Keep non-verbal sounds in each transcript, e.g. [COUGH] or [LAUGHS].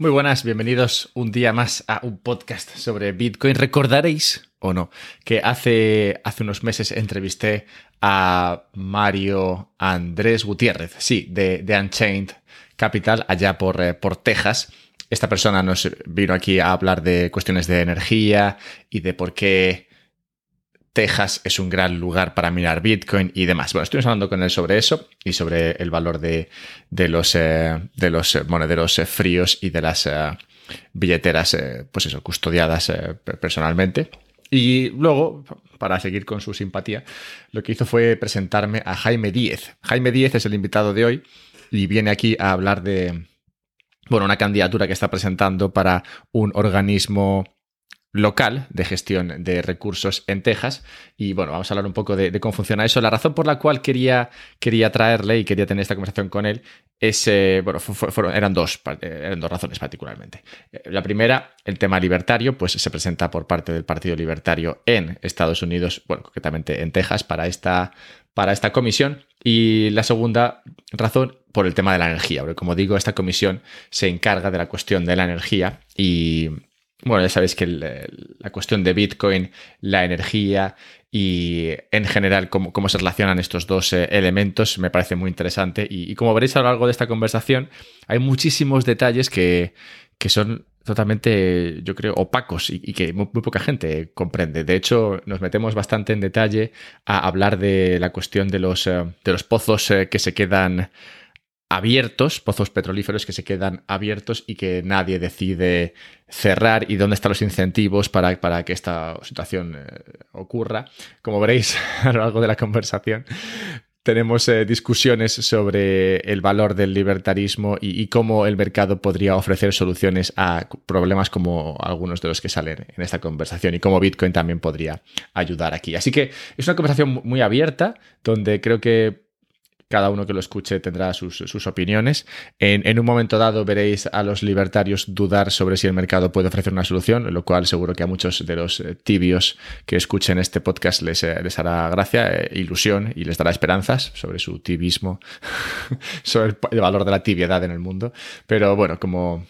Muy buenas, bienvenidos un día más a un podcast sobre Bitcoin. Recordaréis, o no, que hace, hace unos meses entrevisté a Mario Andrés Gutiérrez, sí, de, de Unchained Capital, allá por, eh, por Texas. Esta persona nos vino aquí a hablar de cuestiones de energía y de por qué Texas es un gran lugar para minar Bitcoin y demás. Bueno, estuvimos hablando con él sobre eso y sobre el valor de, los, eh, de los monederos eh, fríos y de las eh, billeteras, pues eso, custodiadas personalmente. Y luego, para seguir con su simpatía, lo que hizo fue presentarme a Jaime Díez. Jaime Díez es el invitado de hoy y viene aquí a hablar de, bueno, una candidatura que está presentando para un organismo local de gestión de recursos en Texas. Y bueno, vamos a hablar un poco de, cómo funciona eso. La razón por la cual quería, quería traerle y quería tener esta conversación con él es, eh, bueno, fueron, eran, dos, eh, eran dos razones particularmente. Eh, la primera, el tema libertario, pues se presenta por parte del Partido Libertario en Estados Unidos, bueno, concretamente en Texas, para esta, para esta comisión. Y la segunda razón, por el tema de la energía, porque como digo, esta comisión se encarga de la cuestión de la energía y bueno, ya sabéis que la cuestión de Bitcoin, la energía y en general cómo, cómo se relacionan estos dos eh, elementos me parece muy interesante. Y, como veréis a lo largo de esta conversación, hay muchísimos detalles que, son totalmente, yo creo, opacos y, que muy, poca gente comprende. De hecho, nos metemos bastante en detalle a hablar de la cuestión de los, eh, de los pozos eh, que se quedan abiertos, pozos petrolíferos que se quedan abiertos y que nadie decide cerrar y dónde están los incentivos para, para que esta situación eh, ocurra. Como veréis [LAUGHS] a lo largo de la conversación, tenemos eh, discusiones sobre el valor del libertarismo y, cómo el mercado podría ofrecer soluciones a problemas como algunos de los que salen en esta conversación y cómo Bitcoin también podría ayudar aquí. Así que es una conversación muy abierta donde creo que cada uno que lo escuche tendrá sus, opiniones. En, un momento dado veréis a los libertarios dudar sobre si el mercado puede ofrecer una solución, lo cual seguro que a muchos de los eh, tibios que escuchen este podcast les, eh, les hará gracia, eh, ilusión y les dará esperanzas sobre su tibismo, [LAUGHS] sobre el, valor de la tibiedad en el mundo. Pero bueno, como,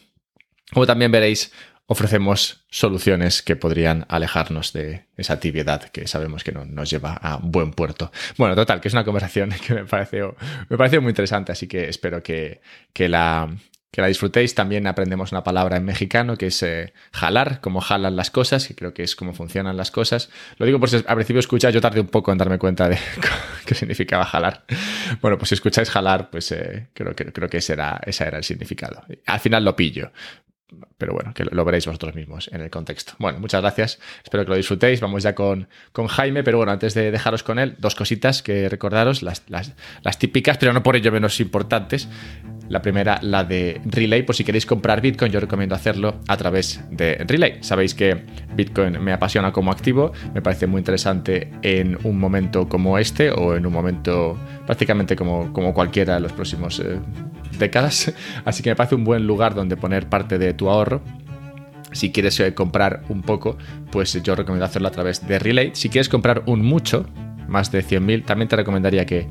como también veréis, ofrecemos soluciones que podrían alejarnos de esa tibiedad que sabemos que no nos lleva a buen puerto. Bueno, total, que es una conversación [LAUGHS] que me pareció, me muy interesante, así que espero que, la, que la disfrutéis. También aprendemos una palabra en mexicano que es eh, jalar, como jalan las cosas, que creo que es cómo funcionan las cosas. Lo digo por si al principio escucháis, yo tardé un poco en darme cuenta de [LAUGHS] qué significaba jalar. Bueno, pues si escucháis jalar, pues eh, creo, que, creo que ese ese era el significado. Al final lo pillo, pero bueno, que lo veréis vosotros mismos en el contexto. Bueno, muchas gracias, espero que lo disfrutéis. Vamos ya con, con Jaime, pero bueno, antes de dejaros con él, dos cositas que recordaros, las, las típicas, pero no por ello menos importantes. La primera, la de Relay, por si queréis comprar Bitcoin, yo recomiendo hacerlo a través de Relay. Sabéis que Bitcoin me apasiona como activo, me parece muy interesante en un momento como este o en un momento prácticamente como, como cualquiera de los próximos eh, décadas. [LAUGHS] Así que me parece un buen lugar donde poner parte de tu ahorro si quieres eh, comprar un poco, pues yo recomiendo hacerlo a través de Relay. Si quieres comprar un mucho, más de 100.000, también te recomendaría que,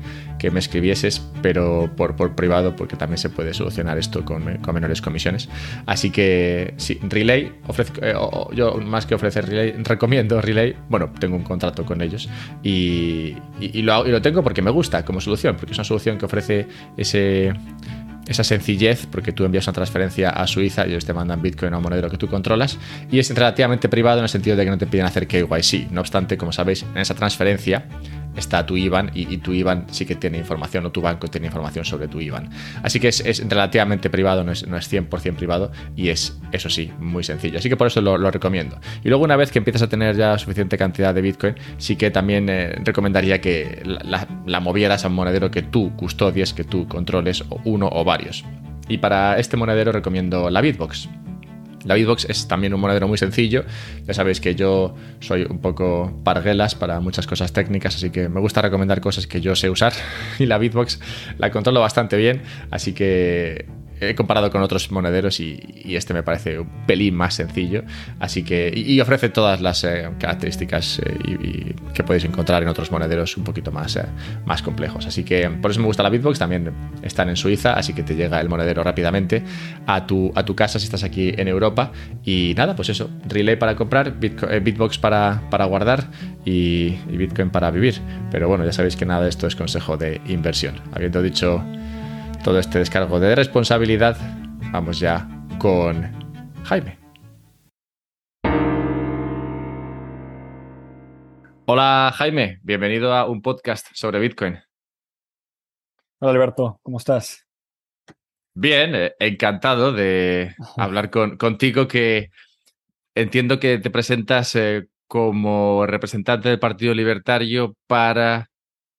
me escribieses, pero por, por, privado, porque también se puede solucionar esto con, menores comisiones. Así que sí, Relay, ofrezco, eh, yo más que ofrecer Relay, recomiendo Relay. Bueno, tengo un contrato con ellos y, lo, y lo tengo porque me gusta como solución, porque es una solución que ofrece ese esa sencillez, porque tú envías una transferencia a Suiza y ellos te mandan Bitcoin un monedero que tú controlas, y es relativamente privado en el sentido de que no te piden hacer KYC. No obstante, como sabéis, en esa transferencia está tu IBAN y, tu IBAN sí que tiene información o tu banco tiene información sobre tu IBAN. Así que es, relativamente privado, no es, no es 100% privado y es, eso sí, muy sencillo. Así que por eso lo, recomiendo. Y luego una vez que empiezas a tener ya suficiente cantidad de Bitcoin, sí que también eh, recomendaría que la, la movieras a un monedero que tú custodies, que tú controles, uno o varios. Y para este monedero recomiendo la Bitbox. La Bitbox es también un monedero muy sencillo. Ya sabéis que yo soy un poco parguelas para muchas cosas técnicas, así que me gusta recomendar cosas que yo sé usar. [LAUGHS] Y la Bitbox la controlo bastante bien, así que he comparado con otros monederos y, este me parece un pelín más sencillo. Así que, y, ofrece todas las eh, características eh, que podéis encontrar en otros monederos un poquito más, eh, más complejos. Así que por eso me gusta la Bitbox. También están en Suiza, así que te llega el monedero rápidamente a tu, a tu casa si estás aquí en Europa. Y nada, pues eso, Relay para comprar, Bitbox para, para guardar y, y Bitcoin para vivir. Pero bueno, ya sabéis que nada de esto es consejo de inversión. Habiendo dicho todo este descargo de responsabilidad, vamos ya con Jaime. Hola Jaime, bienvenido a un podcast sobre Bitcoin. Hola Alberto, ¿cómo estás? Bien, eh, encantado de hablar con, contigo que entiendo que te presentas eh, como representante del Partido Libertario para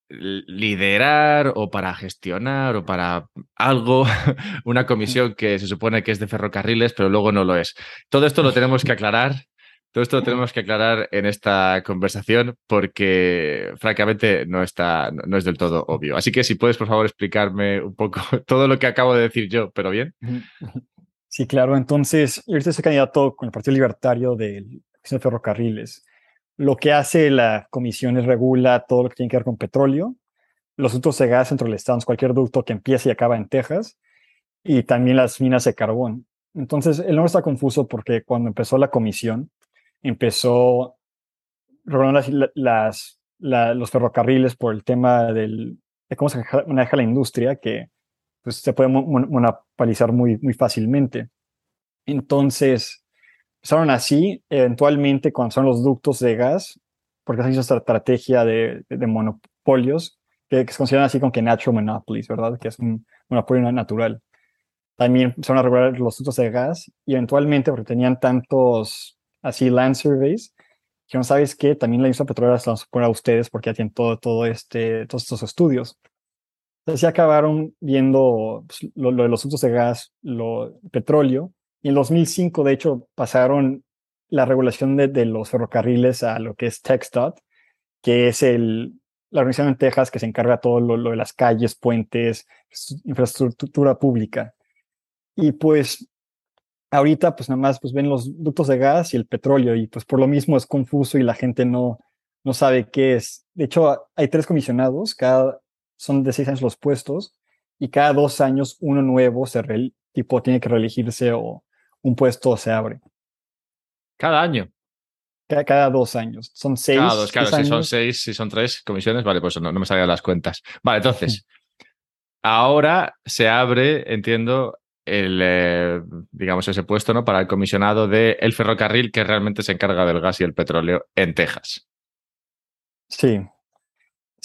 liderar o para gestionar o para algo, [LAUGHS] una comisión que se supone que es de ferrocarriles, pero luego no lo es. Todo esto lo tenemos que aclarar. Todo esto lo tenemos que aclarar en esta conversación porque, francamente, no, está, no es del todo obvio. Así que si puedes, por favor, explicarme un poco [LAUGHS] todo lo que acabo de decir yo, pero bien. Sí, claro. Entonces, yo soy candidato con el Partido Libertario de Ferrocarriles. Lo que hace la comisión es regula todo lo que tiene que ver con petróleo, los ductos de gas entre los estados, cualquier ducto que empiece y acaba en Texas, y también las minas de carbón. Entonces, el nombre está confuso porque cuando empezó la comisión, empezó regulando las, los ferrocarriles por el tema del, de cómo se maneja la industria, que pues, se puede monopolizar muy, muy fácilmente. Entonces, Empezaron así, eventualmente cuando son los ductos de gas, porque esa es esta estrategia de, monopolios, que, se consideran así como que natural monopolies, ¿verdad? Que es un monopolio natural. También empezaron a regular los ductos de gas y eventualmente, porque tenían tantos así land surveys, que no sabes qué, también la industria petrolera se los pone a ustedes porque ya tienen todo, todo este, todos estos estudios. Entonces ya acabaron viendo pues, lo, lo, de los ductos de gas, lo petróleo, y en 2005, de hecho, pasaron la regulación de, los ferrocarriles a lo que es TxDOT, que es el, la organización en Texas que se encarga de todo lo, de las calles, puentes, infraestructura pública. Y pues ahorita pues nada más pues ven los ductos de gas y el petróleo y pues por lo mismo es confuso y la gente no, no sabe qué es. De hecho, hay tres comisionados, cada, son de seis años los puestos y cada dos años uno nuevo se tipo tiene que reelegirse o, un puesto se abre. Cada año. Cada, dos años. Son seis. Cada dos, claro, si son seis, si son tres comisiones, vale, pues no, no me salían las cuentas. Vale, entonces, ahora se abre, entiendo, el, eh, digamos, ese puesto, ¿no? Para el comisionado del el ferrocarril que realmente se encarga del gas y el petróleo en Texas. Sí.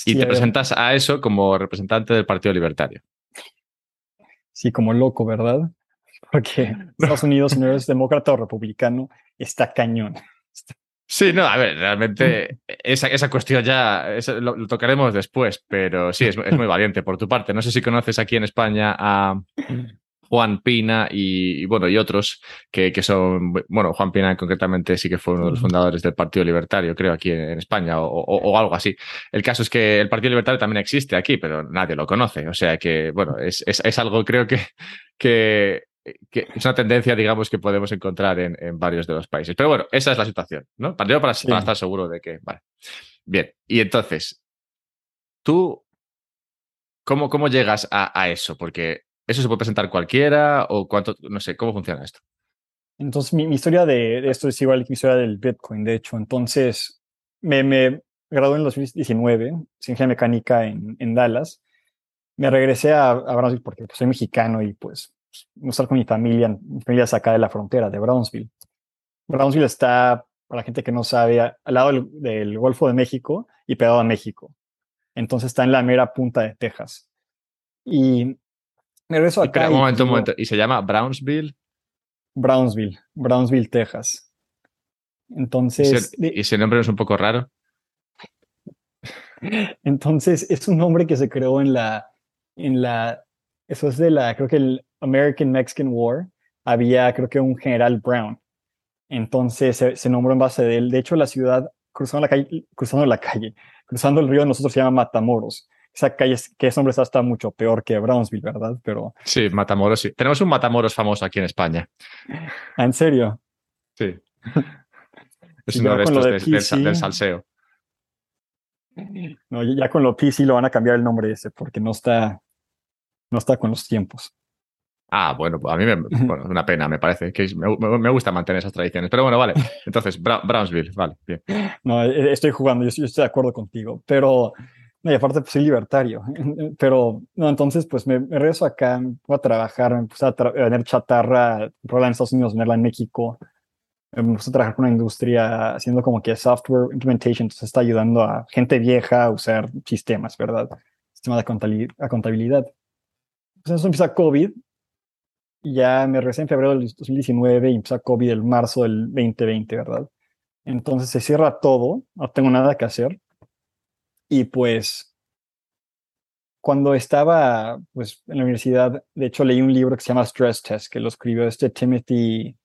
Y te presentas a eso como representante del Partido Libertario. Sí, como loco, ¿verdad? Porque [LAUGHS] Estados Unidos, no eres demócrata o republicano, está cañón. Sí, no, a ver, realmente [LAUGHS] esa, esa cuestión ya lo, tocaremos después, pero sí, es, muy valiente por tu parte. No sé si conoces aquí en España a Juan Pina y, bueno, y otros que, que, son, bueno, Juan Pina concretamente sí que fue uno de los fundadores del Partido Libertario, creo, aquí en, España o, o, algo así. El caso es que el Partido Libertario también existe aquí, pero nadie lo conoce. O sea que, bueno, es, es, es algo creo que, que que es una tendencia, digamos, que podemos encontrar en, varios de los países. Pero bueno, esa es la situación, ¿no? Para, para, estar seguro de que, vale. Bien, y entonces, tú, ¿cómo, cómo llegas a, eso? Porque eso se puede presentar cualquiera o cuánto, no sé, ¿cómo funciona esto? Entonces, mi, historia de, esto es igual que mi historia del Bitcoin, de hecho. Entonces, me, me gradué en 2019, ciencia mecánica en, en Dallas. Me regresé a, a Brasil porque pues, soy mexicano y pues no estar con mi familia, mi familia es acá de la frontera, de Brownsville. Brownsville está, para la gente que no sabe, al lado del, Golfo de México y pegado a México. Entonces está en la mera punta de Texas. Y me regreso acá. un momento, un momento. ¿Y se llama Brownsville? Brownsville, Brownsville, Texas. Entonces. ¿Y ese nombre no es un poco raro? [LAUGHS] Entonces, es un nombre que se creó en la, en la eso es de la, creo que el American Mexican War, había creo que un general Brown. Entonces se, nombró en base de él. De hecho, la ciudad, cruzando la calle, cruzando la calle, cruzando el río, nosotros se llama Matamoros, esa calle, que ese nombre está, está mucho peor que Brownsville, ¿verdad? Pero. Sí, Matamoros, sí. Tenemos un Matamoros famoso aquí en España. ¿En serio? Sí. [LAUGHS] Es uno de estos de, del, del salseo. No, ya con lo PC lo van a cambiar el nombre ese porque no está, no está con los tiempos. Ah, bueno, a mí me, [LAUGHS] bueno, una pena, me parece. que me, me, gusta mantener esas tradiciones. Pero bueno, vale. [LAUGHS] Entonces, Brownsville, vale, bien. No, e, estoy jugando, yo, yo estoy de acuerdo contigo, pero no, y aparte, pues soy libertario. [LAUGHS] Pero, no, entonces, pues me, regreso acá, voy a trabajar, me puse a tener chatarra, probarla en Estados Unidos, tenerla en México. Me puse a trabajar con una industria haciendo como que software implementation, entonces está ayudando a gente vieja a usar sistemas, ¿verdad? Sistema de contabilidad. Pues eso empieza COVID. Ya me regresé en febrero del 2019 y empieza COVID el marzo del 2020, ¿verdad? Entonces se cierra todo, no tengo nada que hacer y pues cuando estaba pues, en la universidad, de hecho leí un libro que se llama Stress Test, que lo escribió este Timothy,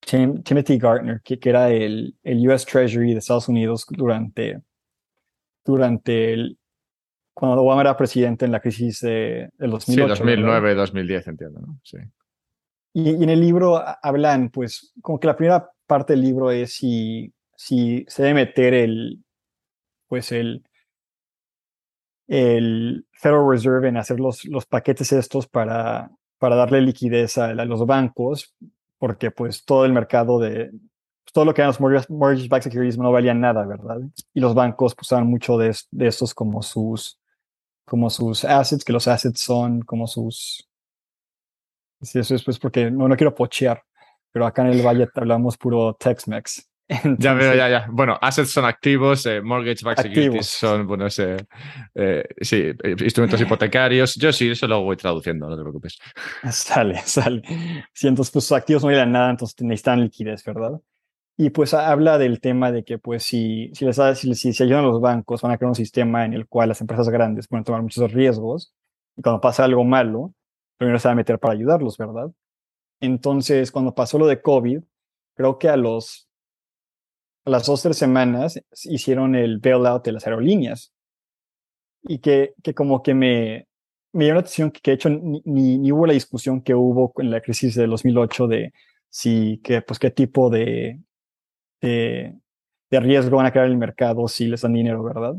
Timothy Gartner, que, que era el, el, US Treasury de Estados Unidos durante, durante el, cuando Obama era presidente en la crisis de, del 2008. Sí, 2009, 2010, entiendo, ¿no? Sí. Y, y, en el libro hablan, pues, como que la primera parte del libro es si, si se debe meter el, pues el, el Federal Reserve en hacer los, los paquetes estos para, para darle liquidez a, los bancos, porque pues todo el mercado de, todo lo que eran los mortgage-backed securities no valían nada, ¿verdad? Y los bancos pues, usaban mucho de, de estos como sus, como sus assets, que los assets son como sus... Sí, eso es pues porque no, no quiero pochear, pero acá en el Valle [LAUGHS] hablamos puro Tex-Mex [LAUGHS] ya veo, ya, ya. Bueno, assets son activos, eh, mortgage backed securities son, bueno, ese, eh, sí, instrumentos hipotecarios. Yo sí, eso lo voy traduciendo, no te preocupes. [LAUGHS] Sale, sale. Sí, entonces, pues activos no valen nada, entonces necesitan liquidez, ¿verdad? Y pues habla del tema de que, pues, si, si, les, si, si, si ayudan a los bancos, van a crear un sistema en el cual las empresas grandes pueden tomar muchos riesgos y cuando pasa algo malo, primero se va a meter para ayudarlos, ¿verdad? Entonces, cuando pasó lo de COVID, creo que a los a las dos, tres semanas hicieron el bailout de las aerolíneas. Y que, que como que me, me llamó la atención que, de hecho ni, ni, hubo la discusión que hubo en la crisis de 2008 de si, que, pues qué tipo de, de, de riesgo van a crear en el mercado si les dan dinero, ¿verdad?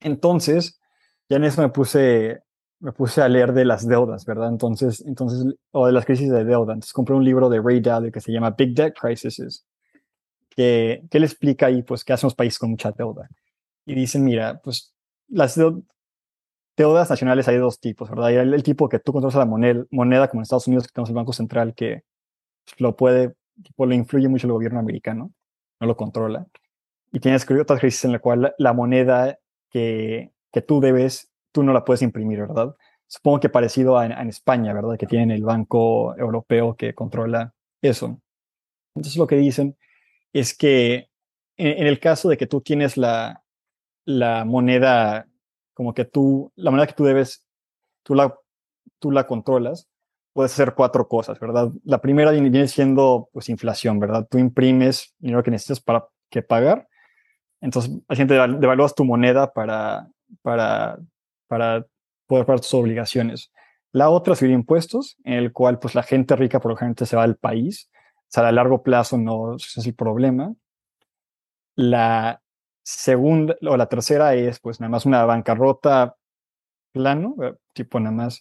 Entonces, ya en eso me puse, me puse a leer de las deudas, ¿verdad? Entonces, entonces, o de las crisis de deuda. Entonces compré un libro de Ray Dalio que se llama Big Debt Crises que, que, le explica ahí, pues, qué hacen los países con mucha deuda. Y dicen, mira, pues, las deudas nacionales hay dos tipos, ¿verdad? Hay el, tipo que tú controlas la moneda, moneda, como en Estados Unidos, que tenemos el Banco Central, que lo puede, tipo, le influye mucho el gobierno americano, no lo controla. Y tienes otras crisis en la cual la, moneda que, que tú debes, tú no la puedes imprimir, ¿verdad? Supongo que parecido a, en España, ¿verdad? Que tienen el Banco Europeo que controla eso. Entonces lo que dicen es que en, el caso de que tú tienes la, la moneda, como que tú, la moneda que tú debes, tú la, tú la controlas, puedes hacer cuatro cosas, ¿verdad? La primera viene siendo pues inflación, ¿verdad? Tú imprimes dinero que necesitas para que pagar, entonces la gente devalúas tu moneda para, para, para poder pagar tus obligaciones. La otra subir impuestos, en el cual pues la gente rica por lo general se va del país o sea, a largo plazo no es el problema. La segunda o la tercera es pues nada más una bancarrota plano, eh, tipo nada más.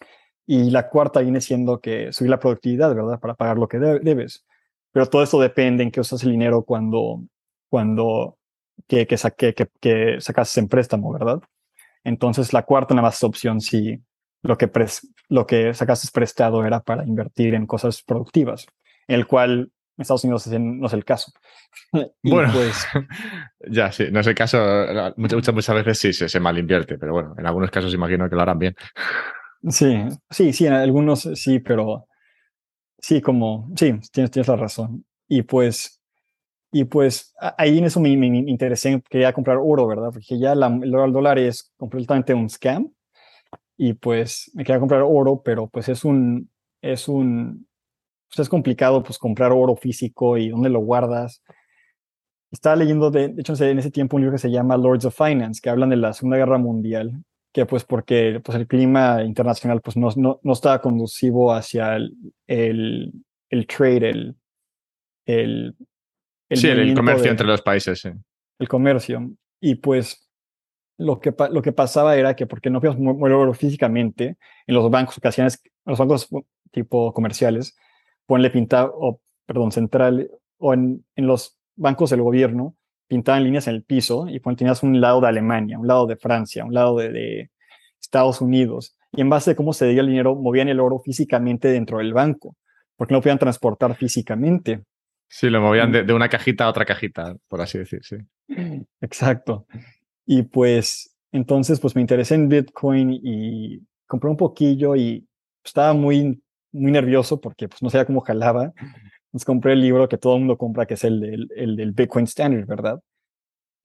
Y la cuarta viene siendo que subir la productividad, ¿verdad? Para pagar lo que debes. Pero todo esto depende en qué usas el dinero cuando, cuando que, que, saque, que, que sacas en préstamo, ¿verdad? Entonces la cuarta nada más es opción si lo que, lo que sacaste prestado era para invertir en cosas productivas, en el cual Estados Unidos no es el caso. [LAUGHS] bueno, pues, [LAUGHS] ya, sí, no es el caso. Muchas, muchas, veces sí se, se mal invierte, pero bueno, en algunos casos imagino que lo harán bien. Sí, sí, sí, en algunos sí, pero sí, como, sí, tienes, tienes la razón. Y pues, y pues ahí en eso me, me interesé, quería comprar oro, ¿verdad? Porque ya la, el dólar es completamente un scam. Y pues me quería comprar oro, pero pues es un, es un, pues es complicado pues comprar oro físico y dónde lo guardas. Estaba leyendo, de, hecho, en ese tiempo un libro que se llama Lords of Finance, que hablan de la Segunda Guerra Mundial que pues porque pues el clima internacional pues no, no, no estaba conducivo hacia el, el, el trade, el, el, sí, el comercio entre los países. Sí. El comercio. Y pues lo que, lo que pasaba era que porque no podíamos moverlo físicamente en los bancos, ocasiones, en los bancos tipo comerciales, ponle pintar, o perdón, central, o en, en los bancos del gobierno, pintaban líneas en el piso y tenías un lado de Alemania, un lado de Francia, un lado de, de Estados Unidos. Y en base a cómo se veía el dinero, movían el oro físicamente dentro del banco, porque no podían transportar físicamente. Sí, lo movían de, de, una cajita a otra cajita, por así decir, sí. [CLEARS THROAT] Exacto. Y pues entonces pues me interesé en Bitcoin y compré un poquillo y estaba muy, muy nervioso porque pues no sabía cómo jalaba. Entonces compré el libro que todo el mundo compra, que es el del, el del Bitcoin Standard, ¿verdad?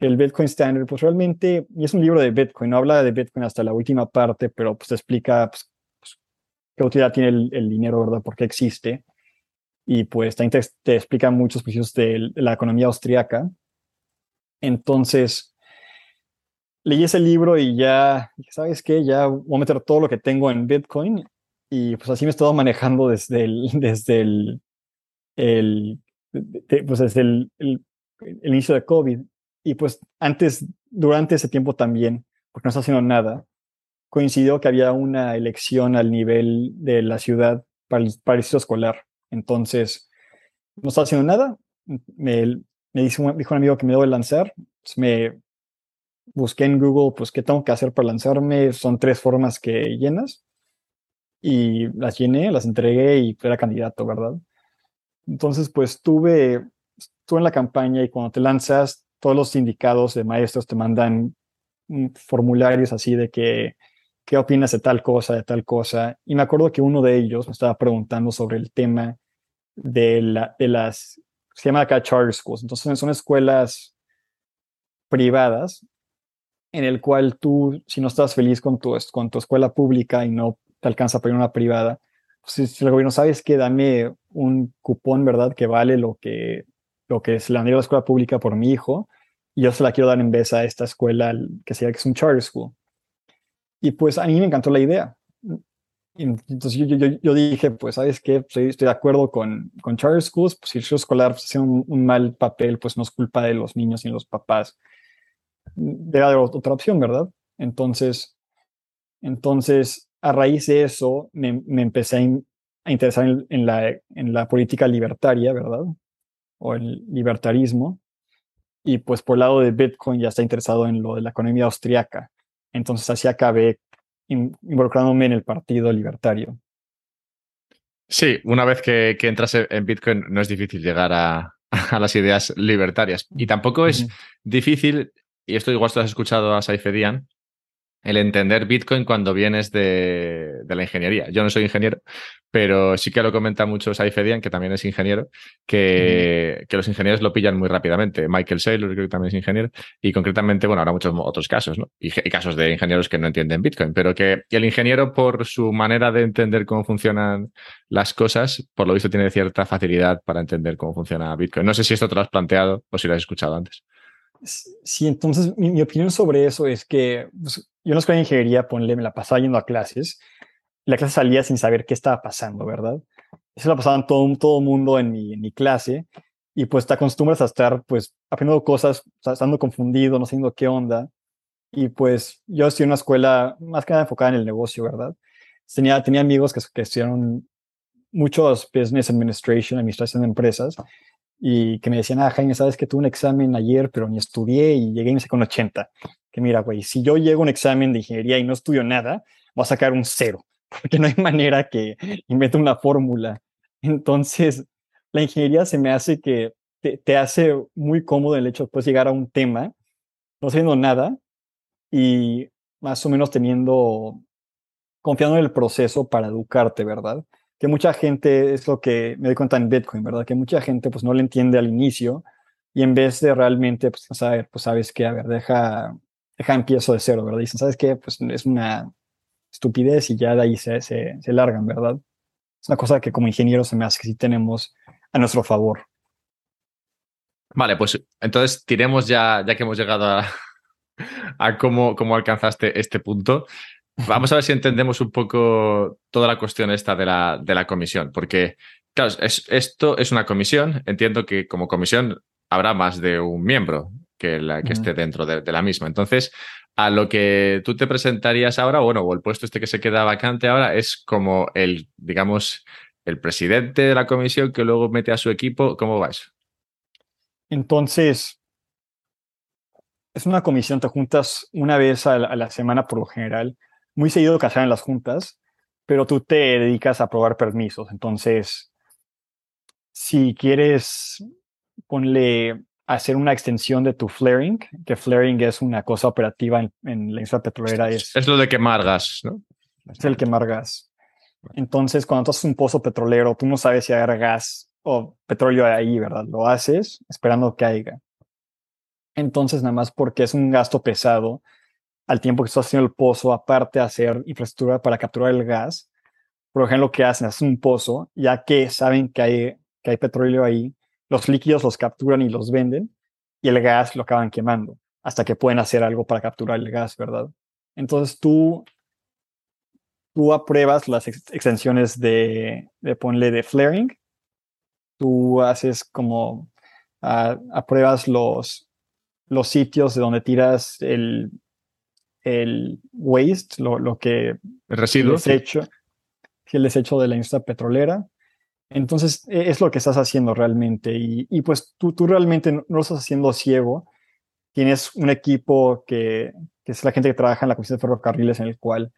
El Bitcoin Standard, pues realmente, y es un libro de Bitcoin, no habla de Bitcoin hasta la última parte, pero pues explica pues, pues, qué utilidad tiene el, el, dinero, ¿verdad? ¿Por qué existe? Y pues también te, te explica muchos principios de la economía austriaca. Entonces, leí ese libro y ya, ¿sabes qué? Ya voy a meter todo lo que tengo en Bitcoin y pues así me he estado manejando desde el, [LAUGHS] desde el, el pues desde el, el, el, inicio de COVID. Y pues antes, durante ese tiempo también, porque no está haciendo nada, coincidió que había una elección al nivel de la ciudad para el, para el escolar. Entonces, no estaba haciendo nada. Me, me dijo, dijo un amigo que me debo lanzar. Pues me busqué en Google, pues, ¿qué tengo que hacer para lanzarme? Son tres formas que llenas. Y las llené, las entregué y era candidato, ¿verdad? Entonces, pues tuve, estuve en la campaña y cuando te lanzas, todos los sindicatos de maestros te mandan formularios así de que, ¿qué opinas de tal cosa, de tal cosa? Y me acuerdo que uno de ellos me estaba preguntando sobre el tema de, la, de las, se llama acá charter schools. Entonces, son escuelas privadas en el cual tú, si no estás feliz con tu, con tu escuela pública y no te alcanza para ir a una privada, pues si el gobierno sabes que dame un cupón, ¿verdad? Que vale lo que, lo que se le han a la escuela pública por mi hijo, y yo se la quiero dar en vez a esta escuela que sea que es un charter school. Y pues a mí me encantó la idea. entonces yo, yo, yo, dije, pues, ¿sabes qué? Pues, estoy de acuerdo con, con charter schools, pues si el escolar hace un, un, mal papel, pues no es culpa de los niños y los papás debe haber otra opción, ¿verdad? Entonces, entonces a raíz de eso, me, me empecé a, a interesar en, en, la, en la política libertaria, ¿verdad? O el libertarismo. Y pues por el lado de Bitcoin ya está interesado en lo de la economía austriaca. Entonces así acabé involucrándome en el Partido Libertario. Sí, una vez que, que entras en Bitcoin no es difícil llegar a, a las ideas libertarias. Y tampoco es uh -huh. difícil y esto igual tú has escuchado a Saifedian, el entender Bitcoin cuando vienes de, de, la ingeniería. Yo no soy ingeniero, pero sí que lo comenta mucho Saifedian, que también es ingeniero, que, mm. que, los ingenieros lo pillan muy rápidamente. Michael Saylor creo que también es ingeniero, y concretamente, bueno, habrá muchos otros casos, ¿no? Y, y casos de ingenieros que no entienden Bitcoin, pero que el ingeniero, por su manera de entender cómo funcionan las cosas, por lo visto tiene cierta facilidad para entender cómo funciona Bitcoin. No sé si esto te lo has planteado o si lo has escuchado antes. Sí, entonces mi, opinión sobre eso es que pues, yo la escuela de ingeniería, ponle, me la pasaba yendo a clases, la clase salía sin saber qué estaba pasando, ¿verdad? Eso lo pasaban todo todo mundo en mi, clase, y pues te acostumbras a estar, pues, aprendiendo cosas, estando confundido, no sabiendo qué onda, y pues yo en una escuela más que nada enfocada en el negocio, ¿verdad? Tenía, tenía amigos que, que estudiaron muchos business administration, administración de empresas, y que me decían, ah, Jaime, sabes que tuve un examen ayer, pero ni estudié y llegué y me saqué un 80. Que mira, güey, si yo llego a un examen de ingeniería y no estudio nada, voy a sacar un cero, porque no hay [LAUGHS] manera que invente una fórmula. Entonces, la ingeniería se me hace que te, hace muy cómodo el hecho de pues, llegar a un tema, no sabiendo nada y más o menos teniendo, confiando en el proceso para educarte, ¿verdad? Que mucha gente, es lo que me doy cuenta en Bitcoin, ¿verdad? Que mucha gente pues no le entiende al inicio y en vez de realmente, pues, saber, pues sabes que, a ver, deja, deja empiezo de cero, ¿verdad? Dicen, ¿sabes qué? Pues es una estupidez y ya de ahí se, se, se largan, ¿verdad? Es una cosa que como ingenieros se me hace que sí tenemos a nuestro favor. Vale, pues entonces tiremos ya, ya que hemos llegado a, [LAUGHS] a cómo, cómo alcanzaste este punto. Vamos a ver si entendemos un poco toda la cuestión esta de la, de la comisión, porque, claro, es, esto es una comisión. Entiendo que como comisión habrá más de un miembro que, la, que esté dentro de, la misma. Entonces, a lo que tú te presentarías ahora, bueno, o el puesto este que se queda vacante ahora, es como el, digamos, el presidente de la comisión que luego mete a su equipo. ¿Cómo va eso? Entonces, es una comisión, te juntas una vez a la, semana por lo general, muy seguido que en las juntas, pero tú te dedicas a aprobar permisos. Entonces, si quieres, ponle hacer una extensión de tu flaring, que flaring es una cosa operativa en, la industria petrolera. Es, es lo de quemar gas, ¿no? Es el quemar gas. Entonces, cuando tú haces un pozo petrolero, tú no sabes si hay gas o petróleo ahí, ¿verdad? Lo haces esperando que haya. Entonces, nada más porque es un gasto pesado, al tiempo que estás haciendo el pozo, aparte de hacer infraestructura para capturar el gas, por ejemplo, lo que hacen es un pozo, ya que saben que hay, que hay petróleo ahí, los líquidos los capturan y los venden, y el gas lo acaban quemando, hasta que pueden hacer algo para capturar el gas, ¿verdad? Entonces tú, tú apruebas las extensiones de, ponle de flaring, tú haces como, uh, apruebas los, los sitios de donde tiras el, el waste, lo, lo que... El residuo. El desecho, el desecho de la industria petrolera. Entonces, e, es lo que estás haciendo realmente. Y, y pues tú, tú realmente no, lo estás haciendo ciego. Tienes un equipo que, que, es la gente que trabaja en la Comisión de Ferrocarriles, en el cual,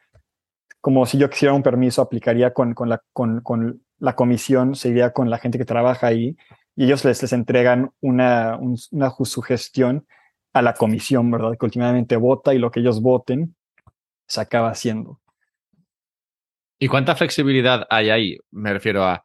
como si yo quisiera un permiso, aplicaría con, con, la, con, con la comisión, seguiría con la gente que trabaja ahí y ellos les, les entregan una, una sugestión a la comisión, ¿verdad? Que últimamente vota y lo que ellos voten se acaba haciendo. ¿Y cuánta flexibilidad hay ahí? Me refiero a,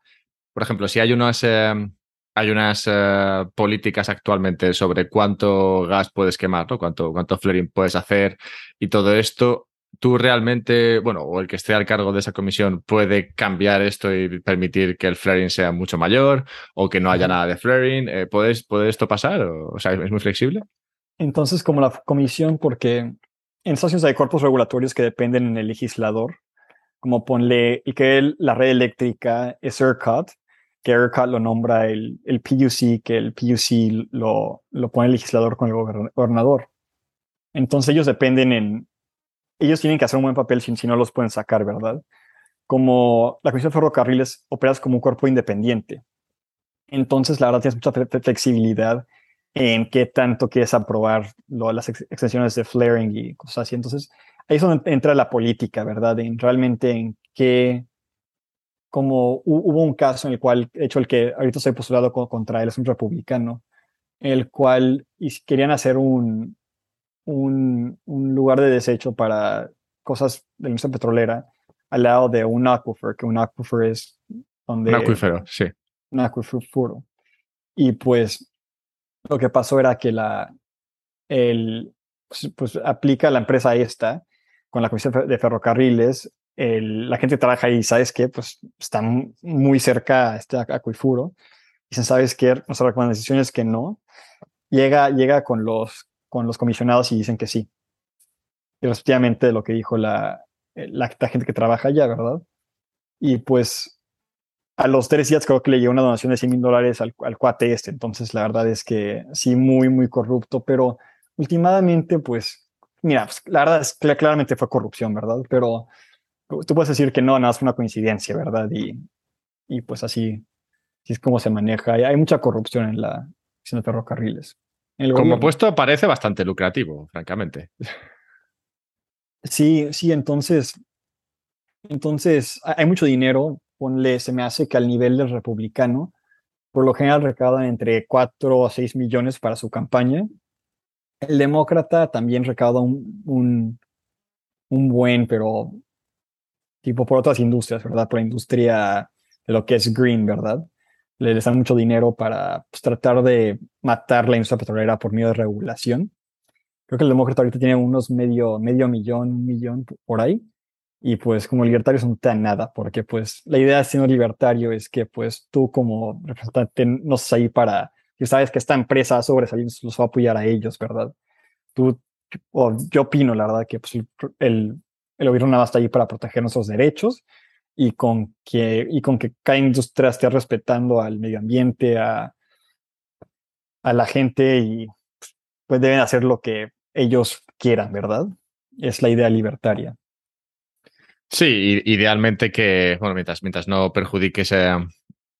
por ejemplo, si hay unas, em, hay unas eh, políticas actualmente sobre cuánto gas puedes quemar, ¿no? cuánto, cuánto flaring puedes hacer y todo esto, tú realmente, bueno, o el que esté al cargo de esa comisión puede cambiar esto y permitir que el flaring sea mucho mayor o que no haya nada de flaring. Eh, ¿puede, esto pasar? O, sea, ¿es muy flexible? Entonces, como la comisión, porque en Estados hay cuerpos regulatorios que dependen en el legislador, como ponle, y que la red eléctrica es ERCOT, que ERCOT lo nombra el, el PUC, que el PUC lo, lo pone el legislador con el gobernador. Entonces ellos dependen en, ellos tienen que hacer un buen papel si, si no los pueden sacar, ¿verdad? Como la Comisión de Ferrocarriles operas como un cuerpo independiente. Entonces, la verdad, tienes mucha flexibilidad en qué tanto quieres aprobar las extensiones de flaring y cosas así. Entonces, ahí es donde entra la política, ¿verdad? En realmente en qué, como hubo un caso en el cual, de hecho, el que ahorita estoy postulado contra él es un republicano, el cual querían hacer un, un, lugar de desecho para cosas de la industria petrolera al lado de un aquifer, que un aquifer es donde... Un acuífero, sí. Un acuífero. Y pues lo que pasó era que la, el, pues, pues aplica la empresa esta con la Comisión de Ferrocarriles, el, la gente trabaja ahí, ¿sabes qué? Pues están muy cerca a este acuífero. Dicen, ¿sabes qué? Nuestra recomendación es que no. Llega, llega con los con los comisionados y dicen que sí. Y respectivamente lo que dijo la, eh, la, gente que trabaja allá, ¿verdad? Y pues a los tres días creo que le llegó una donación de 100 mil dólares al, al, cuate este. Entonces la verdad es que sí, muy, muy corrupto, pero últimamente pues, mira, pues, la verdad es que claramente fue corrupción, ¿verdad? Pero tú puedes decir que no, nada es una coincidencia, ¿verdad? Y, y pues así, así es como se maneja. Hay, hay mucha corrupción en la en de ferrocarriles. Como puesto parece bastante lucrativo, francamente. Sí, sí, entonces, entonces hay mucho dinero, ponle, se me hace que al nivel del republicano, por lo general recaudan entre 4 a 6 millones para su campaña. El demócrata también recauda un, un, buen, pero tipo por otras industrias, ¿verdad? Por la industria de lo que es green, ¿verdad? le dan mucho dinero para pues, tratar de matar la industria petrolera por medio de regulación. Creo que el demócrata ahorita tiene unos medio, medio millón, un millón por ahí. Y pues como libertarios no te dan nada, porque pues la idea de siendo libertario es que pues tú como representante no estás ahí para, que sabes que esta empresa sobresalir los va a apoyar a ellos, ¿verdad? Tú o yo opino, la verdad, que pues, el, el, gobierno nada más está ahí para proteger nuestros derechos y con que, y con que cada industria esté respetando al medio ambiente, a, a la gente y pues deben hacer lo que ellos quieran, ¿verdad? Es la idea libertaria. Sí, idealmente que, bueno, mientras, mientras no perjudiques a,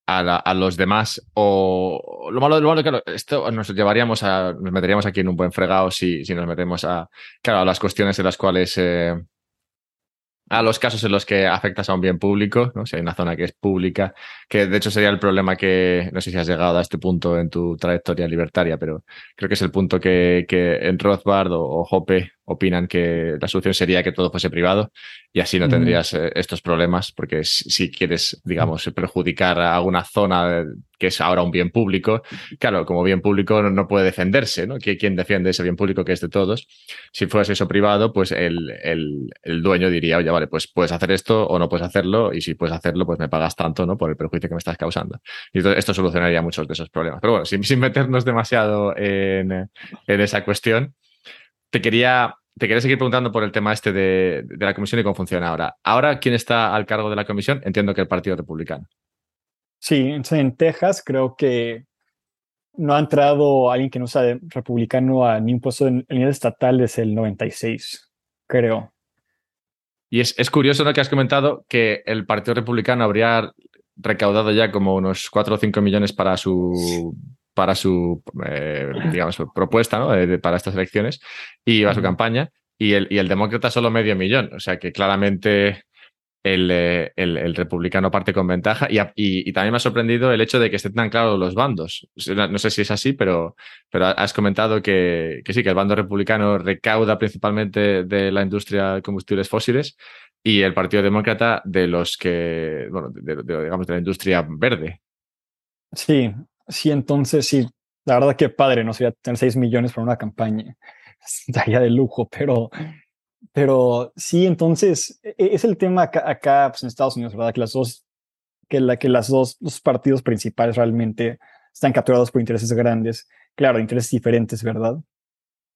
a, los demás, o lo malo, lo malo, claro, esto nos llevaríamos a, nos meteríamos aquí en un buen fregado si, si nos metemos a, claro, a las cuestiones en las cuales eh, a los casos en los que afectas a un bien público, ¿no? si hay una zona que es pública, que de hecho sería el problema que, no sé si has llegado a este punto en tu trayectoria libertaria, pero creo que es el punto que, que en Rothbard o, o Hoppe opinan que la solución sería que todo fuese privado y así no tendrías eh, estos problemas, porque si quieres, digamos, perjudicar a alguna zona que es ahora un bien público, claro, como bien público no puede defenderse, ¿no? ¿Quién defiende ese bien público que es de todos? Si fuese eso privado, pues el, el, el dueño diría, oye, vale, pues puedes hacer esto o no puedes hacerlo, y si puedes hacerlo, pues me pagas tanto, ¿no? Por el perjuicio que me estás causando. Y esto solucionaría muchos de esos problemas. Pero bueno, sin, sin meternos demasiado en, en esa cuestión, te quería te quería seguir preguntando por el tema este de, la comisión y cómo funciona ahora. Ahora, ¿quién está al cargo de la comisión? Entiendo que el Partido Republicano. Sí, en Texas creo que no ha entrado alguien que no sea republicano a ningún puesto en el nivel estatal desde el 96, creo. Y es, es curioso lo que has comentado que el Partido Republicano habría recaudado ya como unos 4 o 5 millones para su para su, eh, digamos, propuesta ¿no? para estas elecciones y a su campaña. Y el, y el demócrata solo medio millón. O sea que claramente el, eh, el, republicano parte con ventaja. Y, y, también me ha sorprendido el hecho de que estén tan claros los bandos. No sé si es así, pero, pero has comentado que, que sí, que el bando republicano recauda principalmente de la industria de combustibles fósiles y el Partido Demócrata de los que, bueno, digamos, de la industria verde. Sí, Sí, entonces sí, la verdad que padre, no sería tener 6 millones para una campaña, [LAUGHS] estaría de lujo, pero, pero sí, entonces e, es el tema acá, pues en Estados Unidos, ¿verdad? Que las dos, que la, que las dos, los partidos principales realmente están capturados por intereses grandes, claro, intereses diferentes, ¿verdad?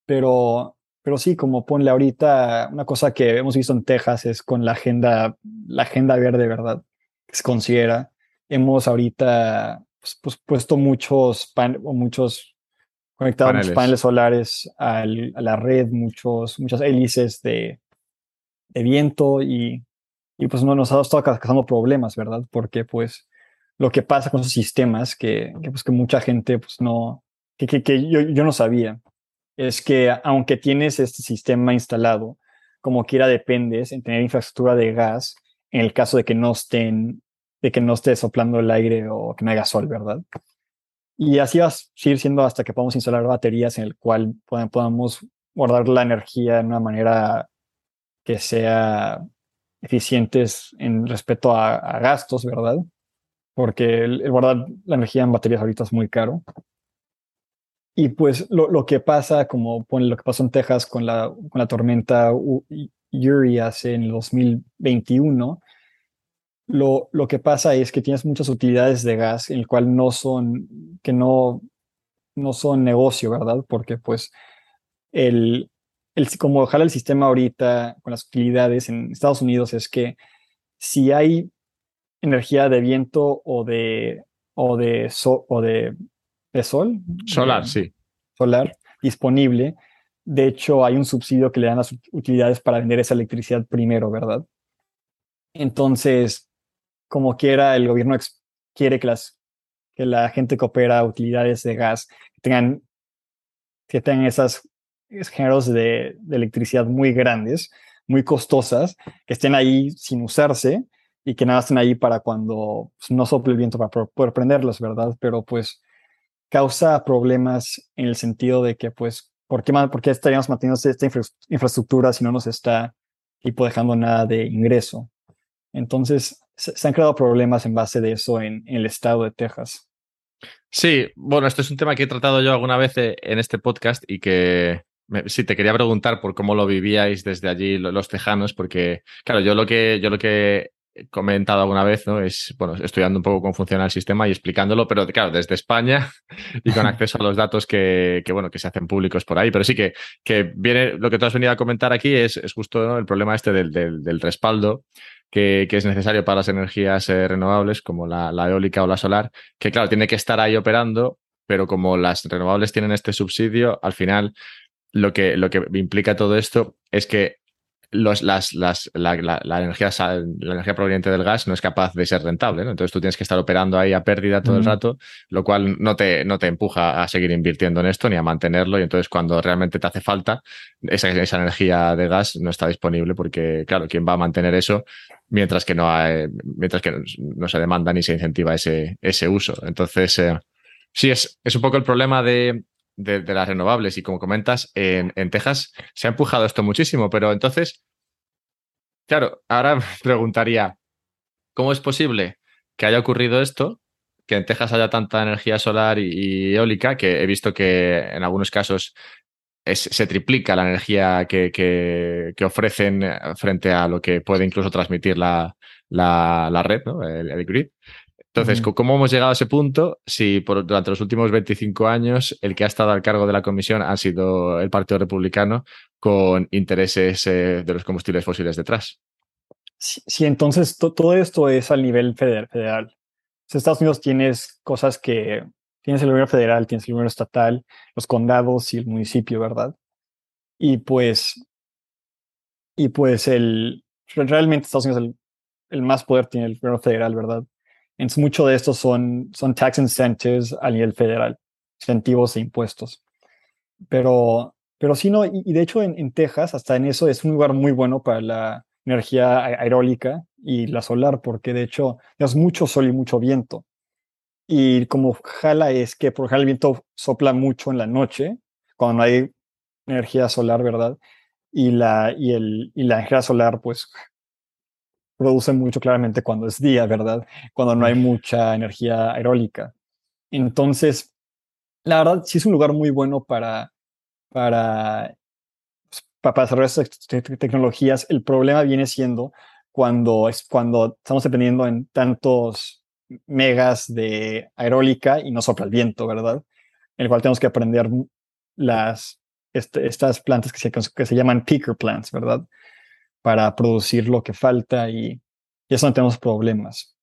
Pero, pero sí, como ponle ahorita, una cosa que hemos visto en Texas es con la agenda, la agenda verde, ¿verdad? Que se considera. Hemos ahorita pues, pues, puesto muchos, o muchos conectados paneles. paneles solares a la red, muchos, muchas hélices de, de viento y, y, pues no nos ha estado causando problemas, ¿verdad? Porque pues lo que pasa con esos sistemas que, que pues que mucha gente pues no, que, que, que yo, yo no sabía, es que aunque tienes este sistema instalado, como quiera dependes en tener infraestructura de gas en el caso de que no estén de que no esté soplando el aire o que no haya sol, ¿verdad? Y así va a seguir siendo hasta que podamos instalar baterías en el cual podamos guardar la energía de una manera que sea eficientes en respecto a, gastos, ¿verdad? Porque el, guardar la energía en baterías ahorita es muy caro. Y pues lo, que pasa, como pone lo que pasó en Texas con la, con la tormenta Uri hace en el 2021, lo, lo, que pasa es que tienes muchas utilidades de gas en el cual no son, que no, no son negocio, ¿verdad? Porque pues el, el, como ojalá el sistema ahorita con las utilidades en Estados Unidos es que si hay energía de viento o de, o de, o de, de sol. Solar, sí. Solar disponible. De hecho, hay un subsidio que le dan las utilidades para vender esa electricidad primero, ¿verdad? Entonces, como quiera, el gobierno quiere que, las, que la gente que opera utilidades de gas tengan, que tengan esas géneros de, electricidad muy grandes, muy costosas, que estén ahí sin usarse y que nada estén ahí para cuando pues, no sople el viento para poder prenderlos, ¿verdad? Pero pues causa problemas en el sentido de que pues, ¿por qué, por qué estaríamos manteniendo esta infraestructura si no nos está tipo dejando nada de ingreso? Entonces, se, han creado problemas en base de eso en, el estado de Texas. Sí, bueno, esto es un tema que he tratado yo alguna vez eh, en este podcast y que sí te quería preguntar por cómo lo vivíais desde allí los tejanos, porque claro, yo lo que yo lo que comentado alguna vez, ¿no? Es, bueno, estudiando un poco cómo funciona el sistema y explicándolo, pero claro, desde España [LAUGHS] y con acceso a los datos que, bueno, que se hacen públicos por ahí. Pero sí que, que viene, lo que tú has venido a comentar aquí es, es justo el problema este del, del, respaldo que, que, es necesario para las energías eh, renovables, como la, la eólica o la solar, que claro, tiene que estar ahí operando, pero como las renovables tienen este subsidio, al final lo que, lo que implica todo esto es que los, las, las, la, la, energía, la energía proveniente del gas no es capaz de ser rentable. ¿no? Entonces tú tienes que estar operando ahí a pérdida todo el rato, lo cual no te, no te empuja a seguir invirtiendo en esto ni a mantenerlo. Y entonces cuando realmente te hace falta, esa, esa energía de gas no está disponible porque, claro, ¿quién va a mantener eso mientras que no, mientras que no se demanda ni se incentiva ese, ese uso? Entonces, eh, sí, es, es un poco el problema de, de, las renovables. Y como comentas, en, en, Texas se ha empujado esto muchísimo, pero entonces, claro, ahora [LAUGHS] preguntaría, ¿cómo es posible que haya ocurrido esto? Que en Texas haya tanta energía solar y, eólica, que he visto que en algunos casos se triplica la energía que, que, ofrecen frente a lo que puede incluso transmitir la, la, la red, ¿no? el, grid. Entonces, ¿cómo hemos llegado a ese punto si por, durante los últimos 25 años el que ha estado al cargo de la comisión ha sido el Partido Republicano con intereses eh, de los combustibles fósiles detrás? Sí, entonces todo esto es a nivel federal. Estados Unidos tienes cosas que tienes el gobierno federal, tienes el gobierno estatal, los condados y el municipio, ¿verdad? Y pues, y pues el, realmente Estados Unidos el, el más poder tiene el gobierno federal, ¿verdad? Entonces, mucho de esto son, son tax incentives a nivel federal, incentivos e impuestos. Pero, pero sí, no, y, de hecho en, Texas, hasta en eso, es un lugar muy bueno para la energía aerólica y la solar, porque de hecho es mucho sol y mucho viento. Y como jala es que, por ejemplo, el viento sopla mucho en la noche, cuando no hay energía solar, ¿verdad? Y la, y el, y la energía solar, pues produce mucho claramente cuando es día, ¿verdad? Cuando no hay mucha energía aerólica. Entonces, la verdad, sí es un lugar muy bueno para, para, pues, para desarrollar estas tecnologías. El problema viene siendo cuando, es, cuando estamos dependiendo en tantos megas de aerólica y no sopla el viento, ¿verdad? En el cual tenemos que aprender las, este, estas plantas que se, que se llaman peaker plants, ¿verdad? para producir lo que falta y, eso no tenemos problemas.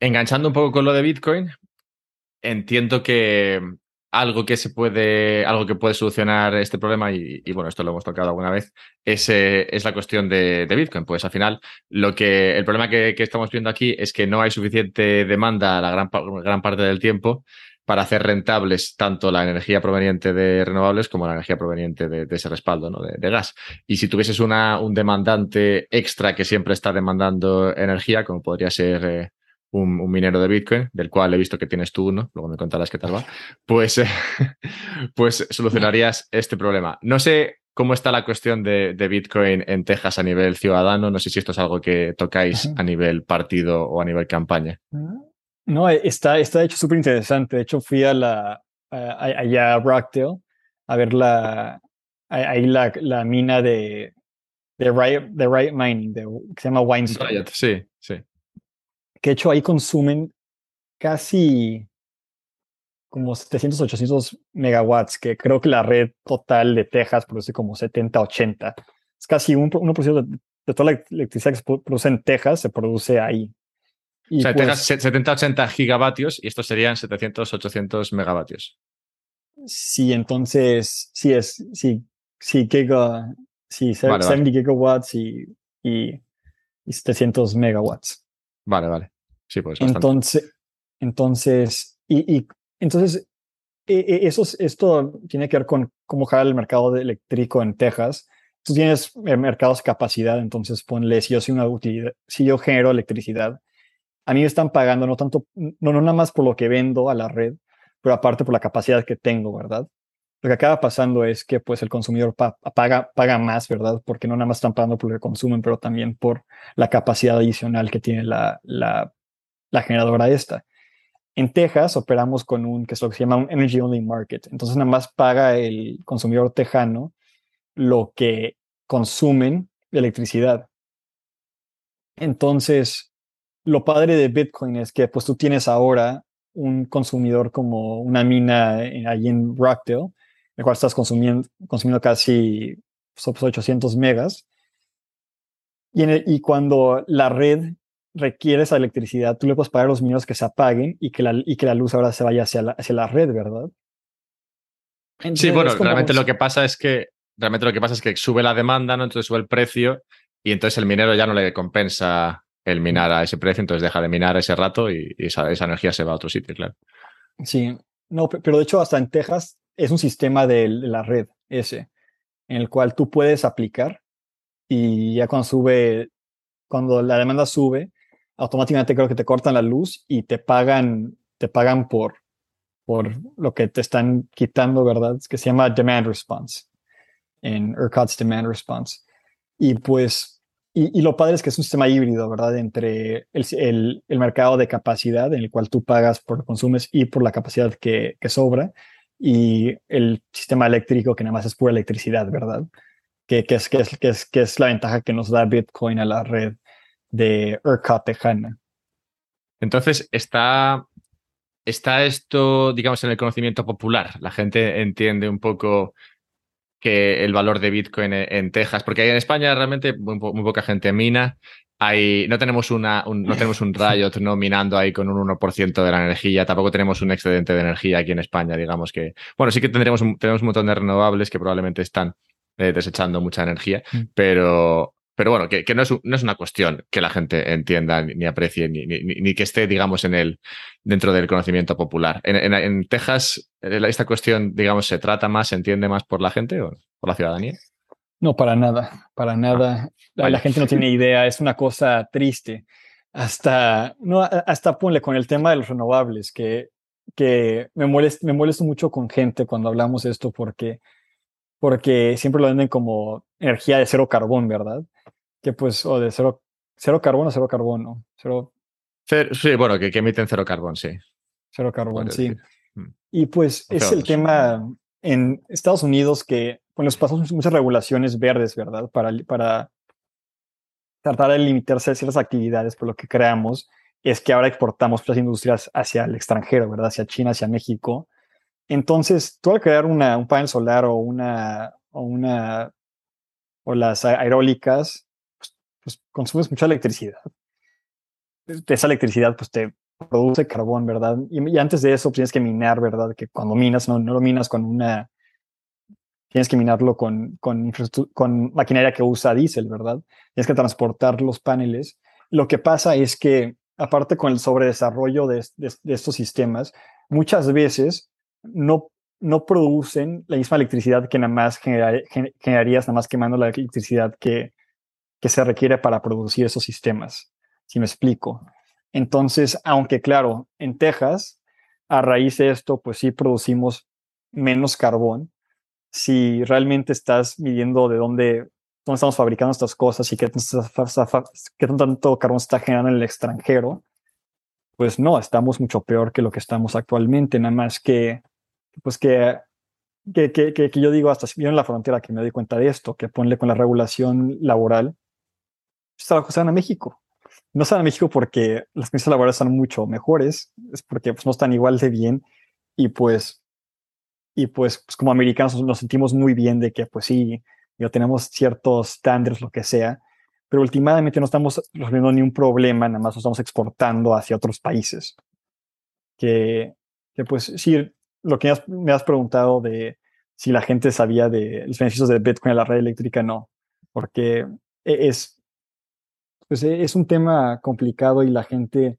Enganchando un poco con lo de Bitcoin, entiendo que algo que se puede, algo que puede solucionar este problema, y, bueno, esto lo hemos tocado alguna vez, es, eh, es la cuestión de, Bitcoin. Pues al final, lo que, el problema que, estamos viendo aquí es que no hay suficiente demanda la gran, gran parte del tiempo para hacer rentables tanto la energía proveniente de renovables como la energía proveniente de, ese respaldo ¿no? de, gas. Y si tuvieses una, un demandante extra que siempre está demandando energía, como podría ser eh, un, minero de Bitcoin, del cual he visto que tienes tú uno, luego me contarás qué tal va, pues, eh, [LAUGHS] pues solucionarías este problema. No sé cómo está la cuestión de, Bitcoin en Texas a nivel ciudadano, no sé si esto es algo que tocáis a nivel partido o a nivel campaña. Ah, no, está, está hecho súper interesante. De hecho, fui a la, allá a Rockdale a ver la, ahí la, la mina de, de Riot, de Riot Mining, de, que se llama Weinstein. Riot, sí, sí. Que de hecho ahí consumen casi como 700, 800 megawatts, que creo que la red total de Texas produce como 70, 80. Es casi un 1% de, de toda la electricidad que se produce en Texas se produce ahí o sea, tengas 70, 80 gigavatios y estos serían 700, 800 megavatios. Sí, entonces, sí es, sí, sí, giga, sí, 70 gigawatts y, y, 700 megawatts. Vale, vale. Sí, pues Entonces, entonces, y, entonces, e, e, eso, esto tiene que ver con cómo jala el mercado eléctrico en Texas. Tú tienes eh, mercados de capacidad, entonces ponle, si yo soy una utilidad, si yo genero electricidad, a mí me están pagando no tanto, no, no nada más por lo que vendo a la red, pero aparte por la capacidad que tengo, ¿verdad? Lo que acaba pasando es que pues el consumidor paga, paga más, ¿verdad? Porque no nada más están pagando por lo que consumen, pero también por la capacidad adicional que tiene la, la, generadora esta. En Texas operamos con un, que es lo que se llama un Energy Only Market. Entonces nada más paga el consumidor tejano lo que consumen de electricidad. Entonces, lo padre de Bitcoin es que pues tú tienes ahora un consumidor como una mina ahí en Rockdale, el cual estás consumiendo, consumiendo casi 800 pues, megas. Y, y cuando la red requiere esa electricidad, tú le puedes pagar a los mineros que se apaguen y que la, y que la luz ahora se vaya hacia la, hacia la red, ¿verdad? sí, bueno, realmente lo que pasa es que realmente lo que pasa es que sube la demanda, ¿no? Entonces sube el precio y entonces el minero ya no le compensa el minar a ese precio, entonces deja de minar ese rato y, esa, esa, energía se va a otro sitio, claro. Sí, no, pero de hecho hasta en Texas es un sistema de la red ese, en el cual tú puedes aplicar y ya cuando sube, cuando la demanda sube, automáticamente creo que te cortan la luz y te pagan, te pagan por, por lo que te están quitando, ¿verdad? Que se llama demand response en ERCOT's demand response. Y pues y, lo padre es que es un sistema híbrido, ¿verdad? Entre el, el, mercado de capacidad en el cual tú pagas por lo que consumes y por la capacidad que, sobra, y el sistema eléctrico que nada más es pura electricidad, ¿verdad? Que, que, es, que, es, que, es, que es la ventaja que nos da Bitcoin a la red de ERCOT tejana. Entonces, está, está esto, digamos, en el conocimiento popular. La gente entiende un poco que el valor de Bitcoin en, Texas, porque en España realmente muy, poca gente mina. Hay, no tenemos una, un, no tenemos un Riot [LAUGHS] no minando ahí con un 1% de la energía, tampoco tenemos un excedente de energía aquí en España, digamos que, bueno, sí que tendremos un, tenemos un montón de renovables que probablemente están eh, desechando mucha energía, mm. pero, pero bueno, que, no, es, no, es, una cuestión que la gente entienda ni, aprecie, ni, ni, que esté, digamos, en el, dentro del conocimiento popular. En, en, Texas, eh, esta cuestión, digamos, se trata más, se entiende más por la gente o por la ciudadanía. No, para nada, para nada. la, gente no tiene idea, es una cosa triste. Hasta, no, hasta ponle con el tema de los renovables, que, que me, molesto, me molesto mucho con gente cuando hablamos de esto porque, porque siempre lo venden como energía de cero carbón, ¿verdad? que pues, o de cero, cero carbono, cero carbono. Cero, sí, bueno, que, que, emiten cero carbón, sí. Cero carbón, sí. Mm. Y pues es el tema en Estados Unidos que, bueno, pasamos muchas regulaciones verdes, ¿verdad? Para, para tratar de limitarse a ciertas actividades, por lo que creamos es que ahora exportamos las industrias hacia el extranjero, ¿verdad? Hacia China, hacia México. Entonces, tú al crear una, un panel solar o una, o una, o las aerólicas, pues, consumes mucha electricidad. Esa electricidad pues te produce carbón, ¿verdad? Y, antes de eso pues, tienes que minar, ¿verdad? Que cuando minas no, no lo minas con una... Tienes que minarlo con, con, con maquinaria que usa diésel, ¿verdad? Tienes que transportar los paneles. Lo que pasa es que, aparte con el sobredesarrollo de, de, estos sistemas, muchas veces no, no producen la misma electricidad que nada más generarías, nada más quemando la electricidad que, que se requiere para producir esos sistemas, si me explico. Entonces, aunque claro, en Texas, a raíz de esto, pues sí producimos menos carbón. Si realmente estás midiendo de dónde, dónde estamos fabricando estas cosas y qué, tanto carbón se está generando en el extranjero, pues no, estamos mucho peor que lo que estamos actualmente, nada más que, pues que que, que, que, yo digo hasta si en la frontera que me doy cuenta de esto, que ponle con la regulación laboral, trabajos se van a México. No van a México porque las condiciones laborales son mucho mejores, es porque pues, no están igual de bien y pues, y pues, pues, como americanos nos sentimos muy bien de que pues sí, ya tenemos ciertos estándares, lo que sea, pero últimamente no estamos resolviendo ni un problema, nada más lo estamos exportando hacia otros países. Que, pues sí, lo que me has preguntado de si la gente sabía de los beneficios de Bitcoin en la red eléctrica, no, porque e, es, pues e, es un tema complicado y la gente...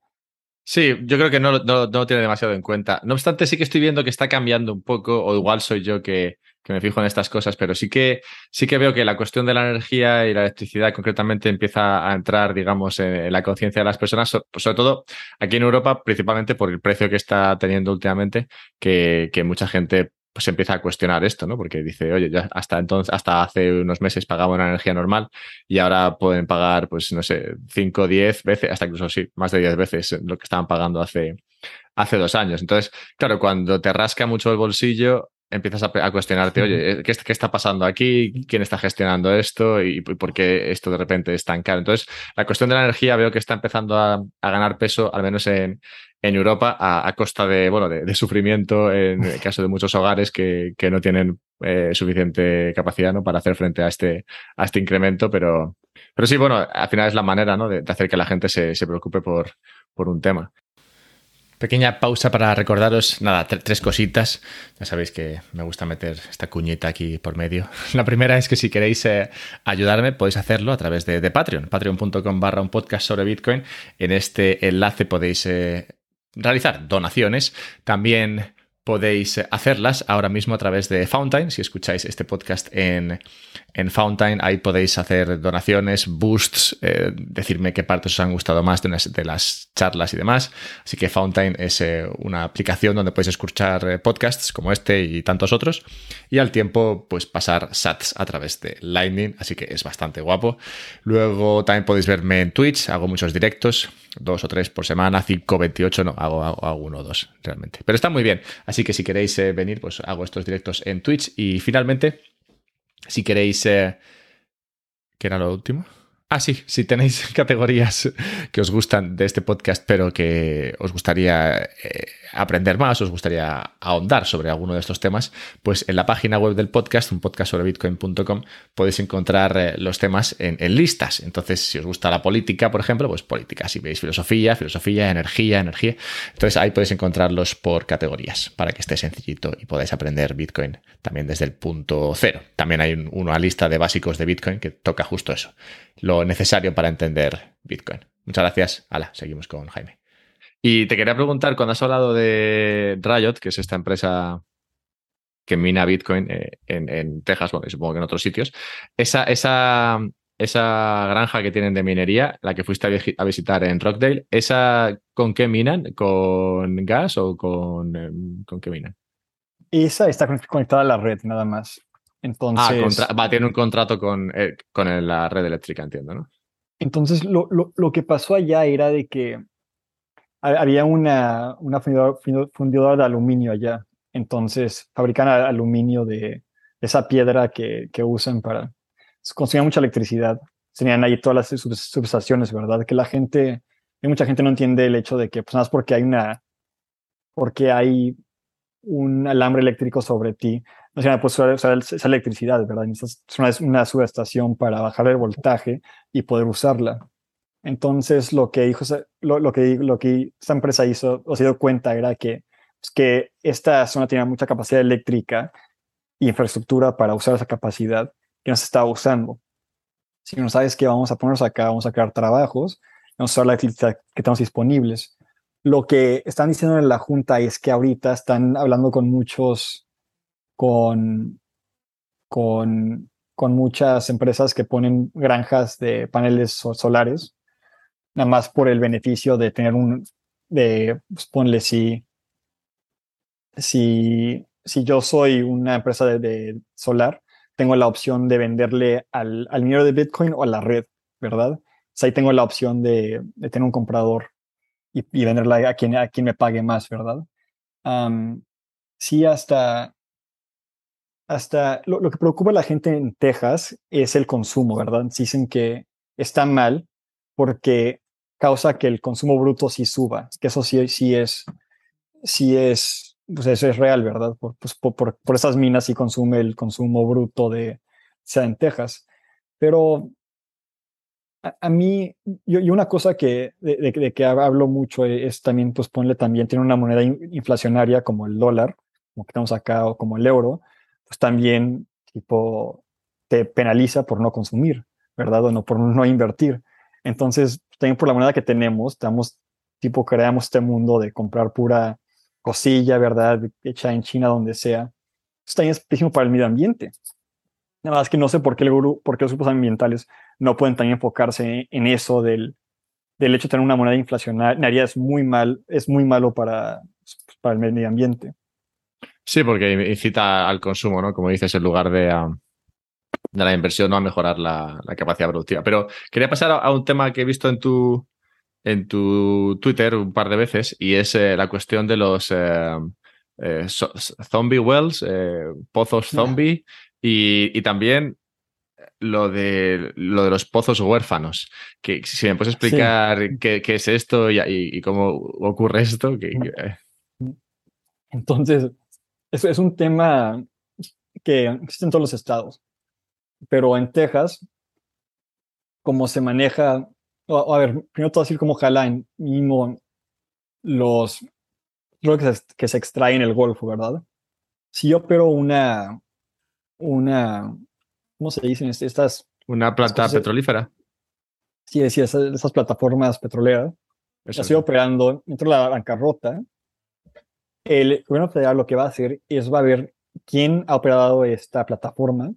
Sí, yo creo que no, no, no, tiene demasiado en cuenta. No obstante, sí que estoy viendo que está cambiando un poco, o igual soy yo que, que me fijo en estas cosas, pero sí que, sí que veo que la cuestión de la energía y la electricidad concretamente empieza a entrar, digamos, en, la conciencia de las personas, sobre todo aquí en Europa, principalmente por el precio que está teniendo últimamente, que, que mucha gente pues empieza a cuestionar esto, ¿no? Porque dice, oye, ya hasta entonces, hasta hace unos meses pagaba una energía normal y ahora pueden pagar, pues, no sé, 5, 10 veces, hasta incluso sí, más de 10 veces lo que estaban pagando hace, hace dos años. Entonces, claro, cuando te rasca mucho el bolsillo, empiezas a, cuestionarte, oye, ¿qué, ¿qué, está pasando aquí? ¿Quién está gestionando esto? ¿Y por qué esto de repente es tan caro? Entonces, la cuestión de la energía veo que está empezando a, ganar peso, al menos en, Europa, a, costa de, bueno, de, sufrimiento en el caso de muchos hogares que, no tienen eh, suficiente capacidad ¿no? para hacer frente a este, a este incremento, pero, pero sí, bueno, al final es la manera ¿no? de, hacer que la gente se, se preocupe por, por un tema. Pequeña pausa para recordaros, nada, tres cositas. Ya sabéis que me gusta meter esta cuñita aquí por medio. [LAUGHS] La primera es que si queréis eh, ayudarme, podéis hacerlo a través de, Patreon, patreon.com barra un podcast sobre Bitcoin. En este enlace podéis eh, realizar donaciones. También podéis hacerlas ahora mismo a través de Fountain. Si escucháis este podcast en, en Fountain, ahí podéis hacer donaciones, boosts, eh, decirme qué partes os han gustado más de, las charlas y demás. Así que Fountain es eh, una aplicación donde podéis escuchar eh, podcasts como este y tantos otros. Y al tiempo, pues pasar sats a través de Lightning. Así que es bastante guapo. Luego también podéis verme en Twitch. Hago muchos directos, dos o tres por semana, 5, 28, no, hago, uno o dos realmente. Pero está muy bien. Así que si queréis venir, pues hago estos directos en Twitch. Y finalmente, si queréis... Eh, ¿Qué era lo último? Ah, sí, si tenéis [LAUGHS] categorías que os gustan de este podcast, pero que os gustaría eh, aprender más, os gustaría ahondar sobre alguno de estos temas, pues en la página web del podcast, un podcast sobre bitcoin.com, podéis encontrar eh, los temas en, listas. Entonces, si os gusta la política, por ejemplo, pues política. Si veis filosofía, filosofía, energía, energía. Entonces ahí podéis encontrarlos por categorías para que esté sencillito y podáis aprender Bitcoin también desde el punto cero. También hay una lista de básicos de Bitcoin que toca justo eso, necesario para entender Bitcoin. Muchas gracias. Hala, seguimos con Jaime. Y te quería preguntar, cuando has hablado de Riot, que es esta empresa que mina Bitcoin eh, en, Texas, bueno, y supongo que en otros sitios, esa, esa, esa granja que tienen de minería, la que fuiste a, visitar en Rockdale, ¿esa con qué minan? ¿Con gas o con, em, con qué minan? Esa está conectada a la red, nada más. Entonces, ah, va a tener un contrato con, eh, con la red eléctrica, entiendo, ¿no? Entonces, lo, lo, lo, que pasó allá era de que había una, una fundidora, de aluminio allá. Entonces fabrican aluminio de esa piedra que, que usan para consumir mucha electricidad. Tenían ahí todas las subestaciones, ¿verdad? Que la gente, mucha gente no entiende el hecho de que, pues nada más porque hay una, porque hay un alambre eléctrico sobre ti, no se pues usar esa electricidad, ¿verdad? Es una, una subestación para bajar el voltaje y poder usarla. Entonces, lo que, dijo, lo, lo, que, lo que esta empresa hizo o se dio cuenta era que, pues, que esta zona tenía mucha capacidad eléctrica y infraestructura para usar esa capacidad que no se estaba usando. Si no sabes que vamos a ponernos acá, vamos a crear trabajos, vamos a usar la electricidad que tenemos disponibles. Lo que están diciendo en la Junta es que ahorita están hablando con muchos, con, con, con muchas empresas que ponen granjas de paneles solares nada más por el beneficio de tener un, de, pues, ponle si, si, si yo soy una empresa de, solar, tengo la opción de venderle al, al minero de Bitcoin o a la red, ¿verdad? ahí tengo la opción de, de tener un comprador y, y, venderla a quien, a quien me pague más, ¿verdad? sí, hasta, hasta lo, lo, que preocupa a la gente en Texas es el consumo, ¿verdad? Dicen que está mal porque causa que el consumo bruto sí suba, que eso sí, sí es, sí es, pues eso es real, ¿verdad? Por, pues por, por, esas minas sí consume el consumo bruto de, sea en Texas. Pero a, mí, yo, y una cosa que, de, de, que hablo mucho es también, pues ponle también, tiene una moneda inflacionaria como el dólar, como que tenemos acá, o como el euro, pues también, tipo, te penaliza por no consumir, ¿verdad? O no por no invertir. Entonces, también por la moneda que tenemos, estamos, tipo, creamos este mundo de comprar pura cosilla, ¿verdad? Hecha en China, donde sea. Esto también es pésimo para el medio ambiente. Nada más que no sé por qué, el por qué los grupos ambientales no pueden también enfocarse en eso del, del hecho de tener una moneda inflacionaria. Es muy mal, es muy malo para, para el medio ambiente. Sí, porque incita al consumo, ¿no? Como dices, en lugar de, de la inversión, no a mejorar la, capacidad productiva. Pero quería pasar a, un tema que he visto en tu, en tu Twitter un par de veces y es eh, la cuestión de los, eh, eh, zombie wells, pozos zombie y, también lo de, lo de los pozos huérfanos. Que si me puedes explicar qué, es esto y, cómo ocurre esto. Entonces, es, es un tema que existe en todos los estados, pero en Texas, como se maneja, a ver, primero te voy a decir cómo jala en mismo los que se, que se extraen en el Golfo, ¿verdad? Si yo opero una, una, ¿cómo se dicen? Estas... Una planta petrolífera. Sí, sí, esas, plataformas petroleras. Eso estoy operando dentro de la bancarrota. El gobierno federal lo que va a hacer es va a ver quién ha operado esta plataforma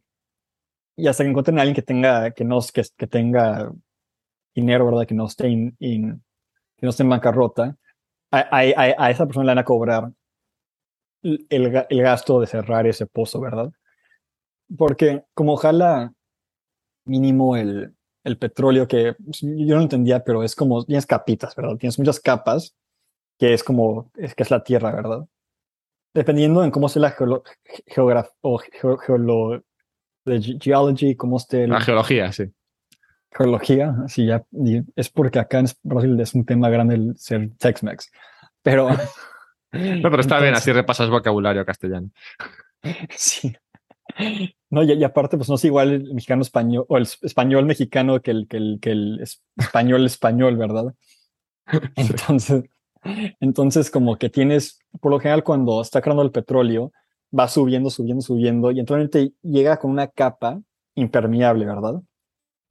y hasta que encuentren a alguien que tenga, que no, que, que tenga dinero, ¿verdad? Que no esté que no esté en bancarrota, a, esa persona le van a cobrar el, el, gasto de cerrar ese pozo, ¿verdad? Porque como ojalá mínimo el, el petróleo que pues, yo no entendía, pero es como tienes capitas, ¿verdad? Tienes muchas capas que es como es que es la tierra, ¿verdad? Dependiendo en cómo sea la geografía o geolo de geology, cómo esté la geología, sí geología, sí, ya, es porque acá en Brasil es un tema grande el ser Tex-Mex. Pero. [LAUGHS] no, pero está bien, así repasas vocabulario castellano. [LAUGHS] Sí. No, y, aparte, pues no es igual el mexicano español o el español mexicano que el, que el, que el español español, ¿verdad? [LAUGHS] Entonces, entonces, como que tienes, por lo general, cuando está creando el petróleo, va subiendo, subiendo, subiendo, y entonces llega con una capa impermeable, ¿verdad?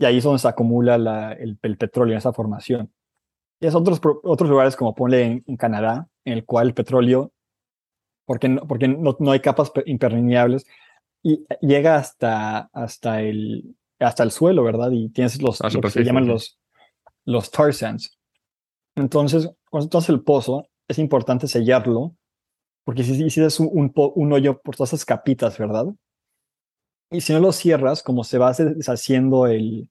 y ahí es donde se acumula el, petróleo en esa formación. Y es otros, otros lugares como ponle en, Canadá, en el cual el petróleo, porque no, porque no, no hay capas impermeables, y llega hasta, hasta, el, hasta el suelo, ¿verdad? Y tienes los, lo que se llaman los, los tar sands. Entonces, cuando tú haces el pozo, es importante sellarlo, porque si hiciste un, hoyo por todas esas capitas, ¿verdad? Y si no lo cierras, como se va deshaciendo el,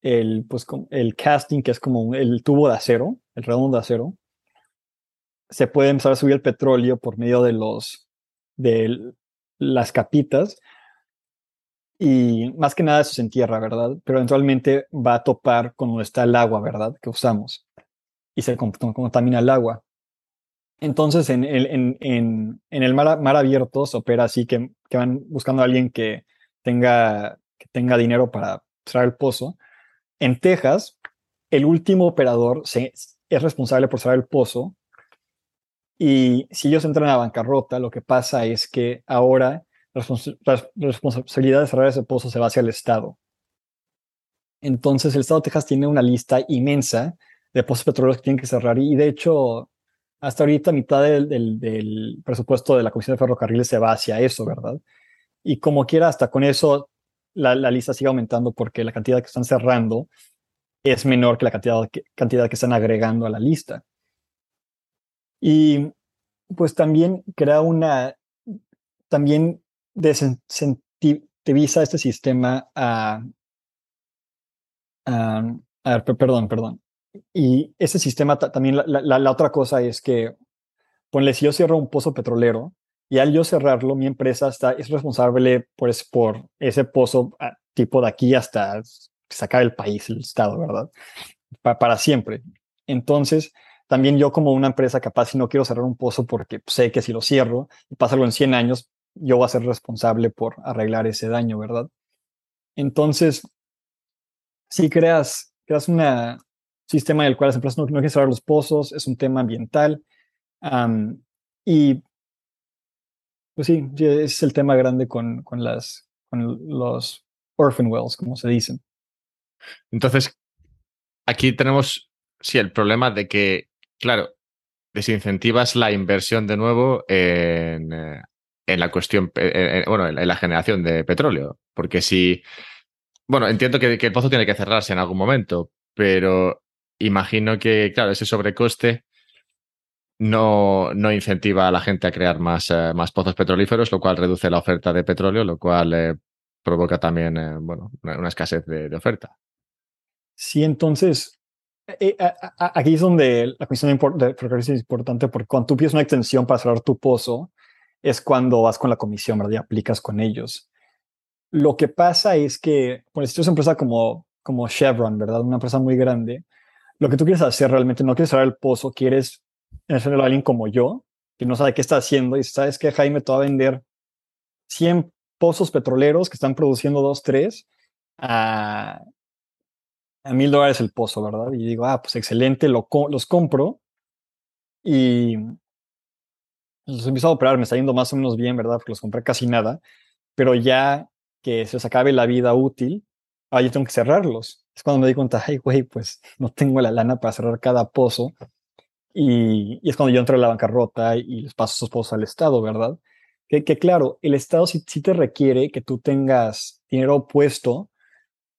el, pues, el casting, que es como el tubo de acero, el redondo de acero, se puede empezar a subir el petróleo por medio de los de las capitas y más que nada eso se entierra, ¿verdad? Pero eventualmente va a topar con donde está el agua, ¿verdad? Que usamos y se contamina el agua. Entonces, en el, en, en, el mar, mar, abierto se opera así que, que, van buscando a alguien que tenga, que tenga dinero para cerrar el pozo. En Texas, el último operador es responsable por cerrar el pozo. Y si ellos entran a bancarrota, lo que pasa es que ahora la responsabilidad de cerrar ese pozo se va hacia el Estado. Entonces, el Estado de Texas tiene una lista inmensa pozos petroleros que tienen que cerrar. Y de hecho, hasta ahorita mitad del, presupuesto de la Comisión de Ferrocarriles se va hacia eso, ¿verdad? Y como quiera, hasta con eso la, lista sigue aumentando porque la cantidad que están cerrando es menor que la cantidad que, cantidad que están agregando a la lista. Y pues también crea una, también desincentiviza este sistema a, a, a ver, perdón, perdón, y ese sistema también, la, otra cosa es que, ponle, si yo cierro un pozo petrolero y al yo cerrarlo, mi empresa está, es responsable pues, por ese pozo ah, tipo de aquí hasta sacar el país, el estado, ¿verdad? para siempre. Entonces, también yo como una empresa capaz, si no quiero cerrar un pozo porque sé que si lo cierro y pasa algo en 100 años, yo voy a ser responsable por arreglar ese daño, ¿verdad? Entonces, si creas, creas una, sistema en el cual las empresas no, quieren cerrar los pozos, es un tema ambiental. y pues sí, es el tema grande con, con, las, con los orphan wells, como se dicen. Entonces, aquí tenemos, sí, el problema de que, claro, desincentivas la inversión de nuevo en, eh, en la cuestión, eh, bueno, en la generación de petróleo. Porque si, bueno, entiendo que, que, el pozo tiene que cerrarse en algún momento, pero imagino que, claro, ese sobrecoste no, no incentiva a la gente a crear más, eh, más pozos petrolíferos, lo cual reduce la oferta de petróleo, lo cual eh, provoca también eh, bueno, una, escasez de, oferta. Sí, entonces, eh, aquí es donde la cuestión de ferrocarriles es importante porque cuando tú pides una extensión para cerrar tu pozo, es cuando vas con la comisión, ¿verdad? Y aplicas con ellos. Lo que pasa es que, si tú eres una empresa como, como Chevron, ¿verdad? Una empresa muy grande, lo que tú quieres hacer realmente no quieres cerrar el pozo, quieres hacerlo a alguien como yo, que no sabe qué está haciendo y sabes que Jaime te va a vender 100 pozos petroleros que están produciendo 2, 3 a, a mil dólares el pozo, ¿verdad? Y digo, ah, pues excelente, lo, los compro y los empiezo a operar, me está yendo más o menos bien, ¿verdad? Porque los compré casi nada, pero ya que se os acabe la vida útil, ah, yo tengo que cerrarlos. Es cuando me di cuenta, ay, güey, pues no tengo la lana para cerrar cada pozo. Y, es cuando yo entro en la bancarrota y les paso esos pozos al Estado, ¿verdad? Que, que claro, el Estado sí, sí, te requiere que tú tengas dinero puesto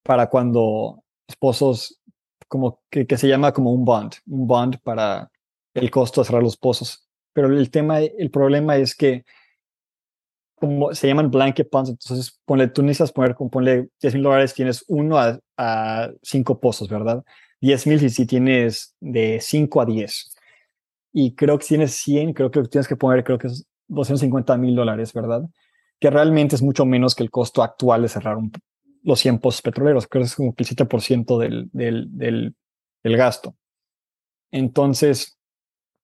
para cuando pozos, como que, que se llama como un bond, un bond para el costo de cerrar los pozos. Pero el tema, el problema es que como se llaman blanket bonds, entonces ponle, tú necesitas poner, ponle 10 mil dólares, tienes uno a, a cinco pozos, ¿verdad? 10 mil si, tienes de 5 a 10. Y creo que si tienes 100, creo que tienes que poner, creo que es 250 mil dólares, ¿verdad? Que realmente es mucho menos que el costo actual de cerrar los 100 pozos petroleros, creo que es como el 7% del, del, del, del gasto. Entonces,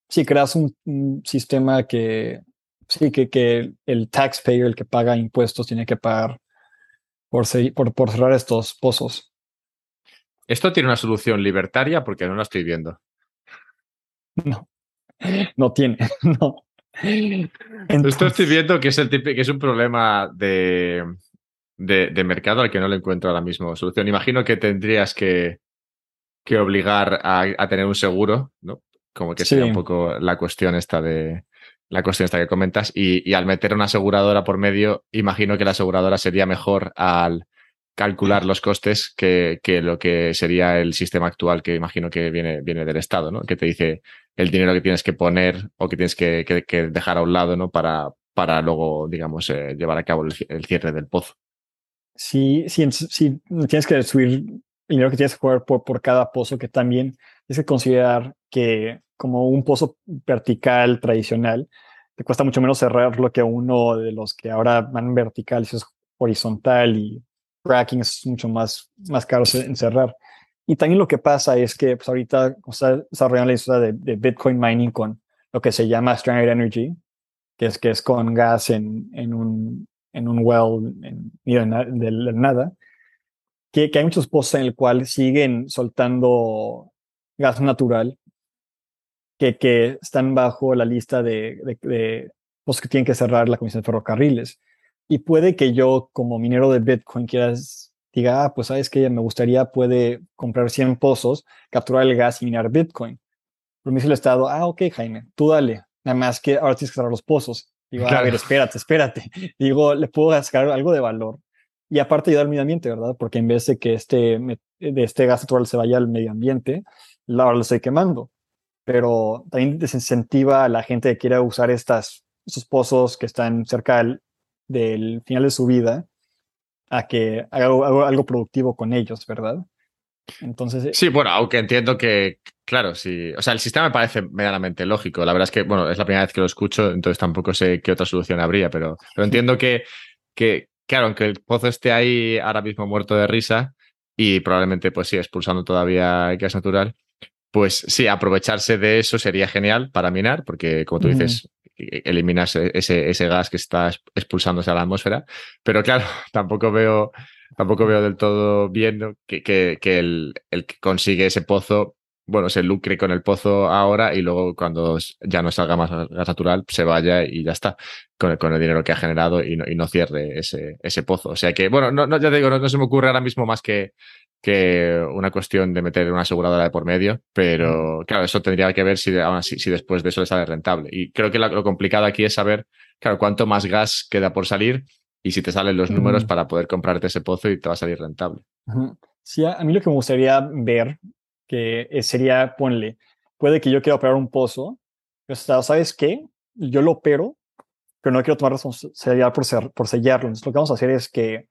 si creas un, un sistema que sí, que, que el taxpayer, el que paga impuestos, tiene que pagar por, por, por cerrar estos pozos. ¿Esto tiene una solución libertaria? Porque no la estoy viendo. No, no tiene, [LAUGHS] no. Esto estoy viendo que es, el que es un problema de, de, de, mercado al que no le encuentro ahora mismo solución. Imagino que tendrías que, que obligar a, a, tener un seguro, ¿no? Como que sería un poco la cuestión esta de, la cuestión esta que comentas, y, al meter una aseguradora por medio, imagino que la aseguradora sería mejor al calcular los costes que, que, lo que sería el sistema actual que imagino que viene, viene del Estado, ¿no? Que te dice el dinero que tienes que poner o que tienes que, que, dejar a un lado, ¿no? Para, para luego, digamos, eh, llevar a cabo el, cierre del pozo. Sí, sí, sí, tienes que subir el dinero que tienes que jugar por, por cada pozo, que también es que considerar que como un pozo vertical tradicional, te cuesta mucho menos cerrarlo que uno de los que ahora van vertical, si es horizontal y cracking es mucho más, más caro en cerrar. Y también lo que pasa es que pues, ahorita está desarrollando la industria de, de, Bitcoin mining con lo que se llama Stranded Energy, que es que es con gas en, en un, en un well en medio de, nada, que, que hay muchos pozos en el cual siguen soltando gas natural que, que están bajo la lista de, de, de pues, que tienen que cerrar la Comisión de Ferrocarriles. Y puede que yo, como minero de Bitcoin, quieras, diga, ah, pues sabes que me gustaría, puede comprar 100 pozos, capturar el gas y minar Bitcoin. Pero me dice el Estado, ah, ok, Jaime, tú dale. Nada más que ahora tienes que cerrar los pozos. Digo, claro. a ver, espérate, espérate. [LAUGHS] Digo, le puedo sacar algo de valor. Y aparte ayudar al medio ambiente, ¿verdad? Porque en vez de que este, de este gas natural se vaya al medio ambiente, ahora lo estoy quemando pero también desincentiva a la gente que quiera usar estas, estos pozos que están cerca del, del final de su vida a que haga algo, algo, productivo con ellos, ¿verdad? Entonces. Sí, bueno, aunque entiendo que, claro, sí. O sea, el sistema me parece medianamente lógico. La verdad es que, bueno, es la primera vez que lo escucho, entonces tampoco sé qué otra solución habría, pero, pero entiendo que, que, claro, aunque el pozo esté ahí ahora mismo muerto de risa y probablemente, pues sí, expulsando todavía gas natural, pues sí, aprovecharse de eso sería genial para minar, porque como tú dices, e-, eliminas ese, ese gas que está expulsándose a la atmósfera. Pero claro, [LAUGHS] tampoco veo, tampoco veo del todo bien que, que, que el, el, que consigue ese pozo, bueno, se lucre con el pozo ahora y luego cuando ya no salga más gas natural, se vaya y ya está, con el, con el dinero que ha generado y no, y no cierre ese, ese pozo. O sea que, bueno, no, no ya te digo, no, no se me ocurre ahora mismo más que que una cuestión de meter una aseguradora de por medio, pero claro, eso tendría que ver si, aún así, si después de eso le sale rentable. Y creo que lo, lo, complicado aquí es saber, claro, cuánto más gas queda por salir y si te salen los números mm. para poder comprarte ese pozo y te va a salir rentable. Sí, a, mí lo que me gustaría ver que sería, ponle, puede que yo quiera operar un pozo, pero ¿sabes qué? Yo lo opero, pero no quiero tomar responsabilidad por, ser, por sellarlo. Entonces, lo que vamos a hacer es que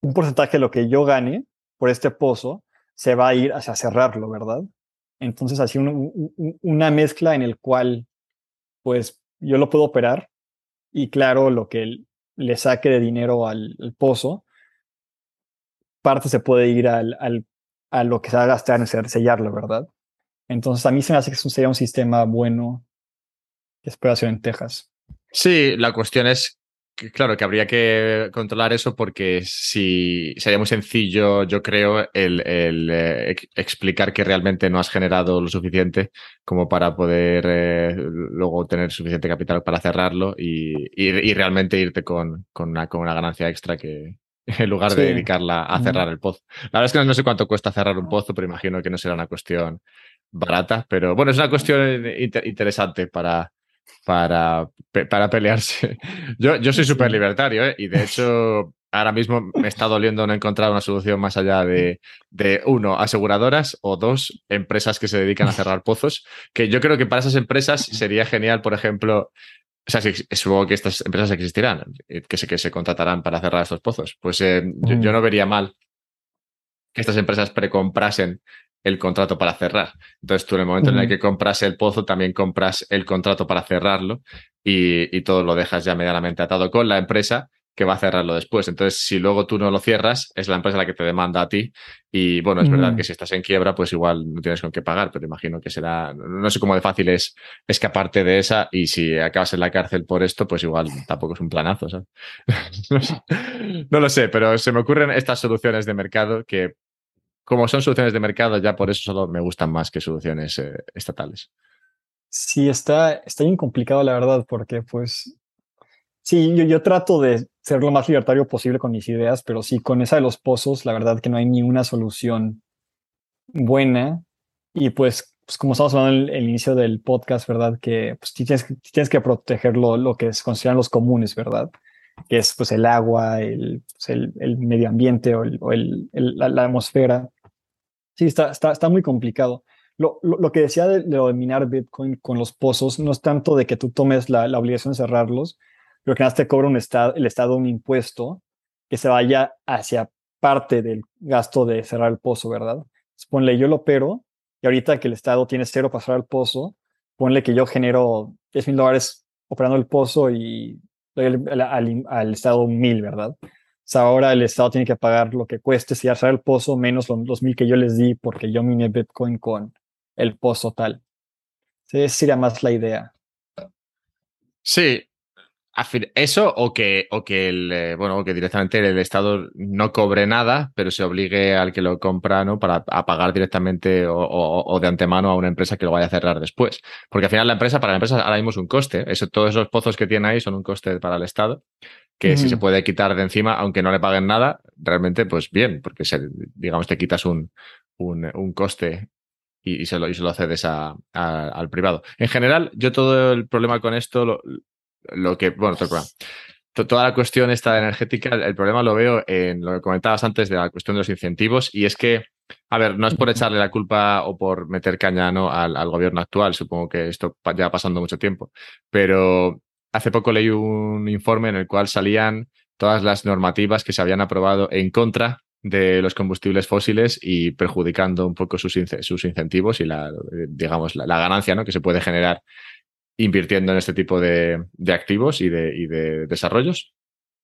un porcentaje de lo que yo gane por este pozo se va a ir hacia cerrarlo, ¿verdad? Entonces, así una mezcla en el cual, pues, yo lo puedo operar y claro, lo que le saque de dinero al, pozo, parte se puede ir al, a lo que se va a gastar en sellarlo, ¿verdad? Entonces, a mí se me hace que sería un sistema bueno que puede hacer en Texas. Sí, la cuestión es claro, que habría que controlar eso porque si sería muy sencillo, yo creo, el, eh, explicar que realmente no has generado lo suficiente como para poder eh, luego tener suficiente capital para cerrarlo y, realmente irte con, con, una, con, una, ganancia extra que [LAUGHS] en lugar de dedicarla a cerrar el pozo. La verdad es que no sé cuánto cuesta cerrar un pozo, pero imagino que no será una cuestión barata, pero bueno, es una cuestión interesante para, para, para pelearse. [LAUGHS] Yo, yo soy súper libertario ¿eh? y de [LAUGHS] hecho ahora mismo me está doliendo no encontrar una solución más allá de, de, uno, aseguradoras o dos, empresas que se dedican a cerrar pozos, que yo creo que para esas empresas [LAUGHS] sería genial, por ejemplo, o sea, supongo que estas empresas existirán, eh, que se, que se contratarán para cerrar estos pozos. Pues eh, yo, yo, mm. no vería mal que estas empresas precomprasen el contrato para cerrar. Entonces tú en el momento en el que compras el pozo también compras el contrato para cerrarlo y, todo lo dejas ya medianamente atado con la empresa que va a cerrarlo después. Entonces, si luego tú no lo cierras, es la empresa la que te demanda a ti. Y bueno, es verdad que si estás en quiebra, pues igual no tienes con qué pagar, pero imagino que será, no sé cómo de fácil es escaparte de esa y si acabas en la cárcel por esto, pues igual tampoco es un planazo, ¿sabes? [LAUGHS] no lo sé, pero se me ocurren estas soluciones de mercado que como son soluciones de mercado, ya por eso solo me gustan más que soluciones eh, estatales. Sí, está, está bien complicado, la verdad, porque pues sí, yo, yo trato de ser lo más libertario posible con mis ideas, pero sí, con esa de los pozos, la verdad que no hay ni una solución buena. Y pues, pues como estamos hablando en el, inicio del podcast, ¿verdad? Que pues tienes, tienes que proteger lo, lo que se consideran los comunes, ¿verdad? Que es pues el agua, el, pues, el, el medio ambiente o, el, la, la, atmósfera. Sí, está, está, está muy complicado. Lo, lo, que decía de, de, minar Bitcoin con los pozos no es tanto de que tú tomes la, la obligación de cerrarlos, pero que nada te cobra un estado, el Estado un impuesto que se vaya hacia parte del gasto de cerrar el pozo, ¿verdad? ponle, yo lo opero y ahorita que el Estado tiene cero para cerrar el pozo, ponle que yo genero 10 mil dólares operando el pozo y al, al, al Estado mil, ¿verdad? Ahora el Estado tiene que pagar lo que cueste si cerrar el pozo menos los, mil que yo les di porque yo miné Bitcoin con el pozo tal. Esa sería más la idea. Sí, eso o que, o que el, eh, bueno, que directamente el Estado no cobre nada, pero se obligue al que lo compra, ¿no? Para pagar directamente o, o, de antemano a una empresa que lo vaya a cerrar después. Porque al final la empresa, para la empresa ahora mismo es un coste. Eso, todos esos pozos que tiene ahí son un coste para el Estado que si se puede quitar de encima, aunque no le paguen nada, realmente, pues bien, porque se, digamos te quitas un, un, un coste y, y, se lo, y se lo cedes a, al privado. En general, yo todo el problema con esto, lo, lo que, bueno, toda la cuestión esta energética, el problema lo veo en lo que comentabas antes de la cuestión de los incentivos, y es que, a ver, no es por echarle la culpa o por meter caña ¿no? al, al gobierno actual, supongo que esto ya pasando mucho tiempo, pero hace poco leí un informe en el cual salían todas las normativas que se habían aprobado en contra de los combustibles fósiles y perjudicando un poco sus, incentivos y la, digamos, la, ganancia ¿no? que se puede generar invirtiendo en este tipo de, activos y de desarrollos.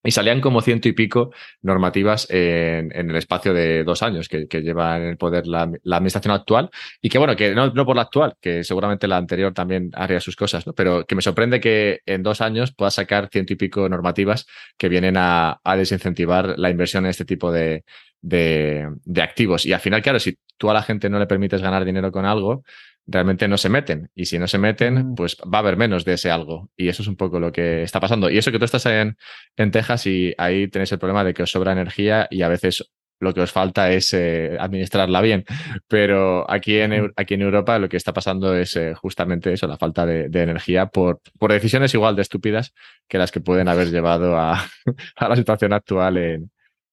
Y salían como ciento y pico normativas en, en el espacio de dos años que, lleva en el poder la, administración actual. Y que bueno, que no, no, por la actual, que seguramente la anterior también haría sus cosas, ¿no? Pero que me sorprende que en dos años pueda sacar ciento y pico normativas que vienen a, a desincentivar la inversión en este tipo de, de, de activos. Y al final, claro, si tú a la gente no le permites ganar dinero con algo, realmente no se meten. Y si no se meten, pues va a haber menos de ese algo. Y eso es un poco lo que está pasando. Y eso que tú estás en, en Texas y ahí tenéis el problema de que os sobra energía y a veces lo que os falta es eh, administrarla bien. Pero aquí en, aquí en Europa lo que está pasando es eh, justamente eso, la falta de, de, energía por, por decisiones igual de estúpidas que las que pueden haber llevado a, [LAUGHS] a la situación actual en,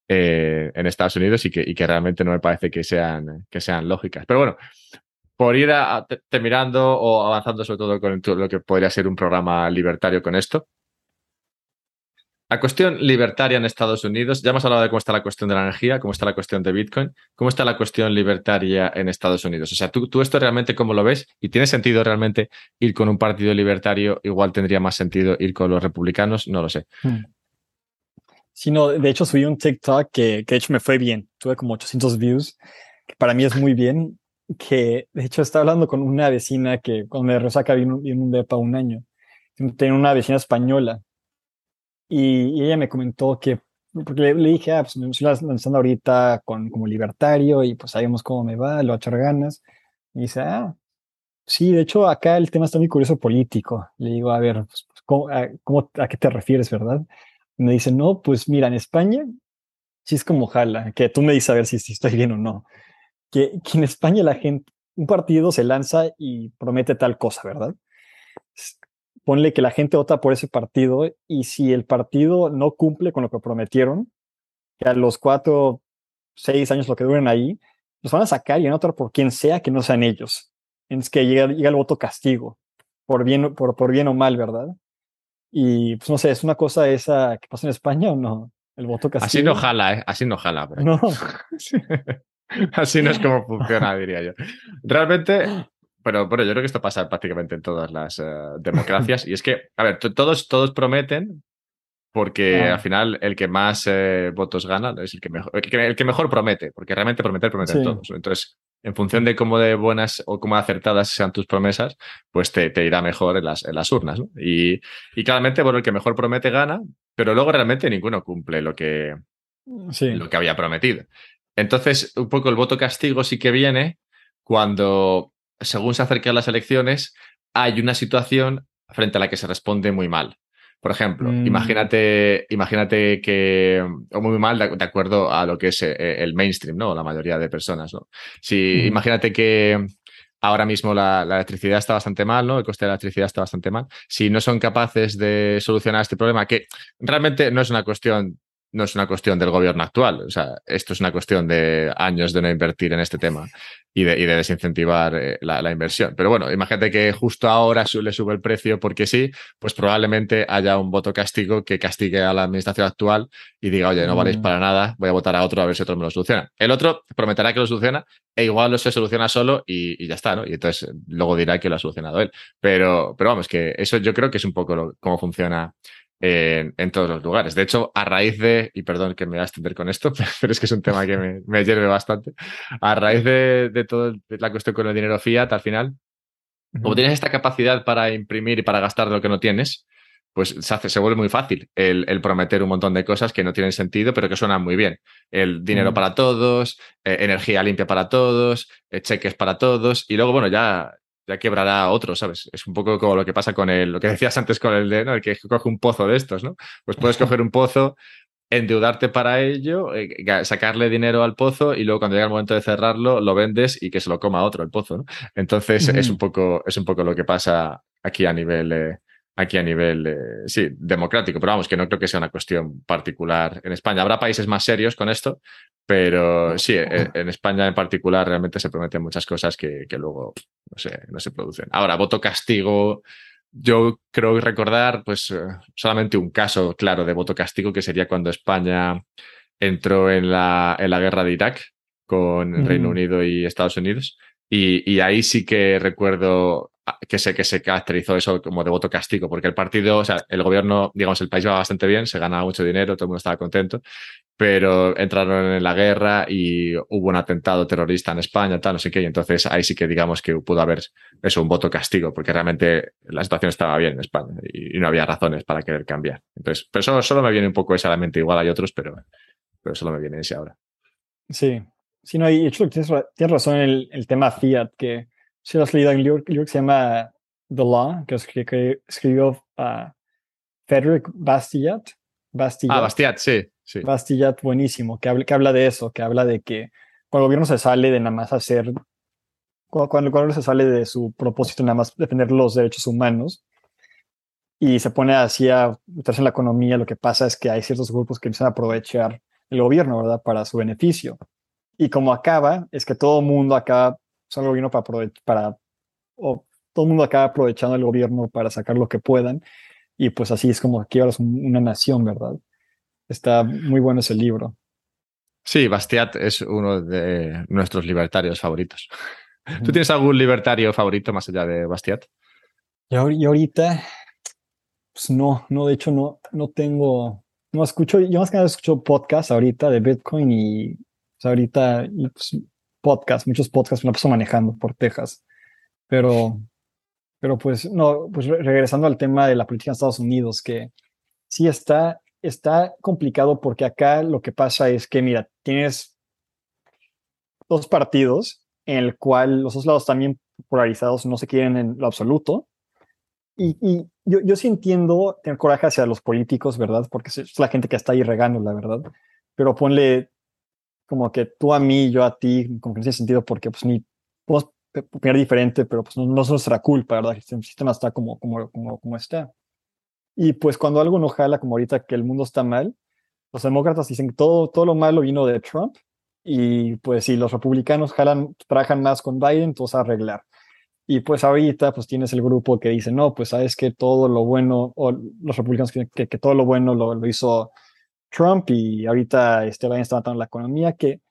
eh, en Estados Unidos y que, y que realmente no me parece que sean, que sean lógicas. Pero bueno, por ir a, terminando o avanzando sobre todo con lo que podría ser un programa libertario con esto. la cuestión libertaria en Estados Unidos, ya hemos hablado de cómo está la cuestión de la energía, cómo está la cuestión de Bitcoin, cómo está la cuestión libertaria en Estados Unidos. O sea, tú, esto realmente cómo lo ves y tiene sentido realmente ir con un partido libertario, igual tendría más sentido ir con los republicanos, no lo sé. Hmm. Sí, no, de hecho subí un TikTok que, que de hecho me fue bien, tuve como 800 views, que para mí es muy bien, que de hecho estaba hablando con una vecina que cuando me resaca vino, vino un depa un año, tenía una vecina española y, ella me comentó que, porque le, dije, ah, pues me estoy lanzando ahorita con, como libertario y pues sabemos cómo me va, le a echar ganas. Y dice, ah, sí, de hecho acá el tema está muy curioso político. Le digo, a ver, pues, ¿cómo, a, qué te refieres, verdad? Y me dice, no, pues mira, en España sí es como jala, que tú me dices a ver si, si estoy bien o no. Que, que en España la gente, un partido se lanza y promete tal cosa, ¿verdad? ponle que la gente vota por ese partido y si el partido no cumple con lo que prometieron, que a los cuatro, seis años lo que duren ahí, los van a sacar y van a votar por quien sea que no sean ellos. Es que llega, llega el voto castigo, por bien, por, por bien o mal, ¿verdad? Y pues no sé, ¿es una cosa esa que pasa en España o no? El voto castigo. Así no jala, ¿eh? Así no jala. No. [LAUGHS] [LAUGHS] [LAUGHS] Así no es como [LAUGHS] funciona, diría yo. Realmente, pero bueno, yo creo que esto pasa prácticamente en todas las eh, democracias. y es que, a ver, todos, todos prometen porque al final el que más eh, votos gana es el que, mejor, el que, mejor promete, porque realmente prometer prometen todos. Entonces, en función de cómo de buenas o cómo acertadas sean tus promesas, pues te, te irá mejor en las, en las urnas. Y, y, claramente, bueno, el que mejor promete gana, pero luego realmente ninguno cumple lo que, lo que había prometido. Entonces, un poco el voto castigo sí que viene cuando según se acercan las elecciones, hay una situación frente a la que se responde muy mal. Por ejemplo, mm. imagínate, imagínate que, o muy mal de, acuerdo a lo que es eh, el mainstream, ¿no? La mayoría de personas, ¿no? Si, mm. imagínate que ahora mismo la, la, electricidad está bastante mal, ¿no? El coste de la electricidad está bastante mal. Si no son capaces de solucionar este problema, que realmente no es una cuestión no es una cuestión del gobierno actual. O sea, esto es una cuestión de años de no invertir en este tema y de, desincentivar eh, la, inversión. Pero bueno, imagínate que justo ahora le sube el precio porque sí, pues probablemente haya un voto castigo que castigue a la administración actual y diga, oye, no valéis mm. para nada, voy a votar a otro a ver si otro me lo soluciona. El otro prometerá que lo soluciona e igual lo se soluciona solo y, ya está, ¿no? Y entonces luego dirá que lo ha solucionado él. Pero, pero vamos, que eso yo creo que es un poco cómo funciona en, todos los lugares. De hecho, a raíz de, y perdón que me voy a extender con esto, [LAUGHS] pero es que es un tema que me, me hierve bastante, a raíz de, de toda la cuestión con el dinero fiat, al final, como tienes esta capacidad para imprimir y para gastar lo que no tienes, pues se, hace, se vuelve muy fácil el, el, prometer un montón de cosas que no tienen sentido, pero que suenan muy bien. El dinero para todos, eh, energía limpia para todos, eh, cheques para todos, y luego, bueno, ya ya quebrará otro, ¿sabes? Es un poco como lo que pasa con el, lo que decías antes con el de, ¿no? El que coge un pozo de estos, ¿no? Pues puedes coger un pozo, endeudarte para ello, eh, sacarle dinero al pozo y luego cuando llega el momento de cerrarlo, lo vendes y que se lo coma otro el pozo, ¿no? Entonces es un poco, es un poco lo que pasa aquí a nivel, eh, aquí a nivel, eh, sí, democrático, pero vamos, que no creo que sea una cuestión particular en España. Habrá países más serios con esto, pero sí, e, en, España en particular realmente se prometen muchas cosas que, que luego no, sé, no se producen. Ahora, voto castigo. Yo creo recordar, pues, eh, solamente un caso claro de voto castigo, que sería cuando España entró en la, en la guerra de Irak con Reino Unido y Estados Unidos. Y, y, ahí sí que recuerdo que sé que se caracterizó eso como de voto castigo, porque el partido, o sea, el gobierno, digamos, el país va bastante bien, se ganaba mucho dinero, todo el mundo estaba contento, pero entraron en la guerra y hubo un atentado terrorista en España, tal, no sé qué, y entonces ahí sí que digamos que pudo haber eso, un voto castigo, porque realmente la situación estaba bien en España y, no había razones para querer cambiar. Entonces, pero solo, solo me viene un poco esa la mente, igual hay otros, pero, pero solo me viene ese ahora. Sí, sí, no, y tienes, tienes razón en el, el tema Fiat, que si lo has leído en un libro, que se llama The Law, que, que escribió uh, Frederick Bastiat. Bastiat. Ah, Bastiat, sí. sí. Bastiat, buenísimo, que habla, que habla de eso, que habla de que cuando el gobierno se sale de nada más hacer, cuando, el gobierno se sale de su propósito nada más defender los derechos humanos y se pone así a meterse en la economía, lo que pasa es que hay ciertos grupos que empiezan a aprovechar el gobierno, ¿verdad?, para su beneficio. Y como acaba, es que todo el mundo acaba el gobierno para, para o todo el mundo acaba aprovechando el gobierno para sacar lo que puedan. y pues así es como ahora una nación, ¿verdad? Está muy bueno ese libro. Sí, Bastiat es uno de nuestros libertarios favoritos. ¿Tú tienes algún libertario favorito más allá de Bastiat? Y ahorita, pues no, no, de hecho no, no tengo, no escucho, yo más que nada escucho podcasts ahorita de Bitcoin y pues, ahorita y, pues, podcasts, muchos podcasts me la paso manejando por Texas. Pero, pero pues no, pues regresando al tema de la política en Estados Unidos, que sí está, está complicado porque acá lo que pasa es que, mira, tienes dos partidos en el cual los dos lados también polarizados no se quieren en lo absoluto. Y, yo, yo, sí entiendo tener coraje hacia los políticos, ¿verdad? Porque es la gente que está ahí regando, la verdad. Pero ponle como que tú a mí, yo a ti, como que no tiene sentido porque pues ni podemos opinar diferente, pero pues no, no, es nuestra culpa, ¿verdad? El sistema está como, como, como, como está. Y pues cuando algo no jala, como ahorita que el mundo está mal, los demócratas dicen que todo, todo lo malo vino de Trump y pues si los republicanos jalan, trabajan más con Biden, a arreglar. Y pues ahorita pues tienes el grupo que dice, no, pues sabes que todo lo bueno, o los republicanos que, que, que todo lo bueno lo, lo, hizo Trump y ahorita este Biden está matando la economía, que,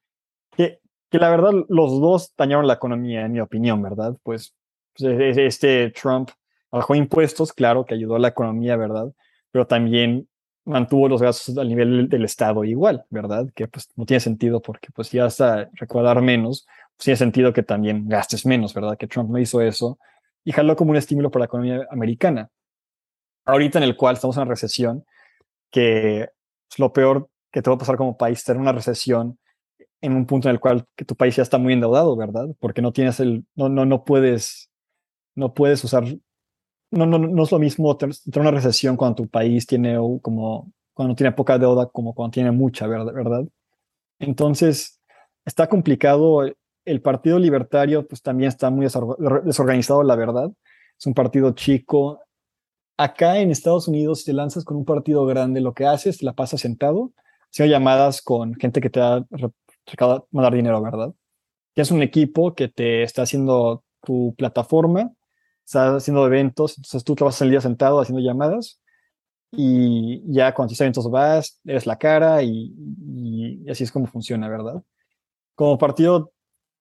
que, que la verdad los dos dañaron la economía, en mi opinión, ¿verdad? Pues, pues este Trump bajó impuestos, claro, que ayudó a la economía, ¿verdad? Pero también mantuvo los gastos al nivel del Estado igual, ¿verdad? Que pues no tiene sentido porque pues ya hasta recaudar menos, pues tiene sentido que también gastes menos, ¿verdad? Que Trump no hizo eso y jaló como un estímulo para la economía americana. Ahorita en el cual estamos en una recesión, que es lo peor que te va a pasar como país, tener una recesión en un punto en el cual tu país ya está muy endeudado, ¿verdad? Porque no tienes el, no, no, no puedes, no puedes usar no, no, no es lo mismo tener una recesión cuando tu país tiene como, cuando tiene poca deuda como cuando tiene mucha, ¿verdad? Entonces, está complicado. El Partido Libertario, pues también está muy desorganizado, la verdad. Es un partido chico. Acá en Estados Unidos, si te lanzas con un partido grande, lo que haces, la pasas sentado, haciendo llamadas con gente que te ha mandar dinero, ¿verdad? es un equipo que te está haciendo tu plataforma estás haciendo eventos, entonces tú trabajas el día sentado haciendo llamadas y ya cuando haces eventos vas, eres la cara y, y, así es como funciona, ¿verdad? Como partido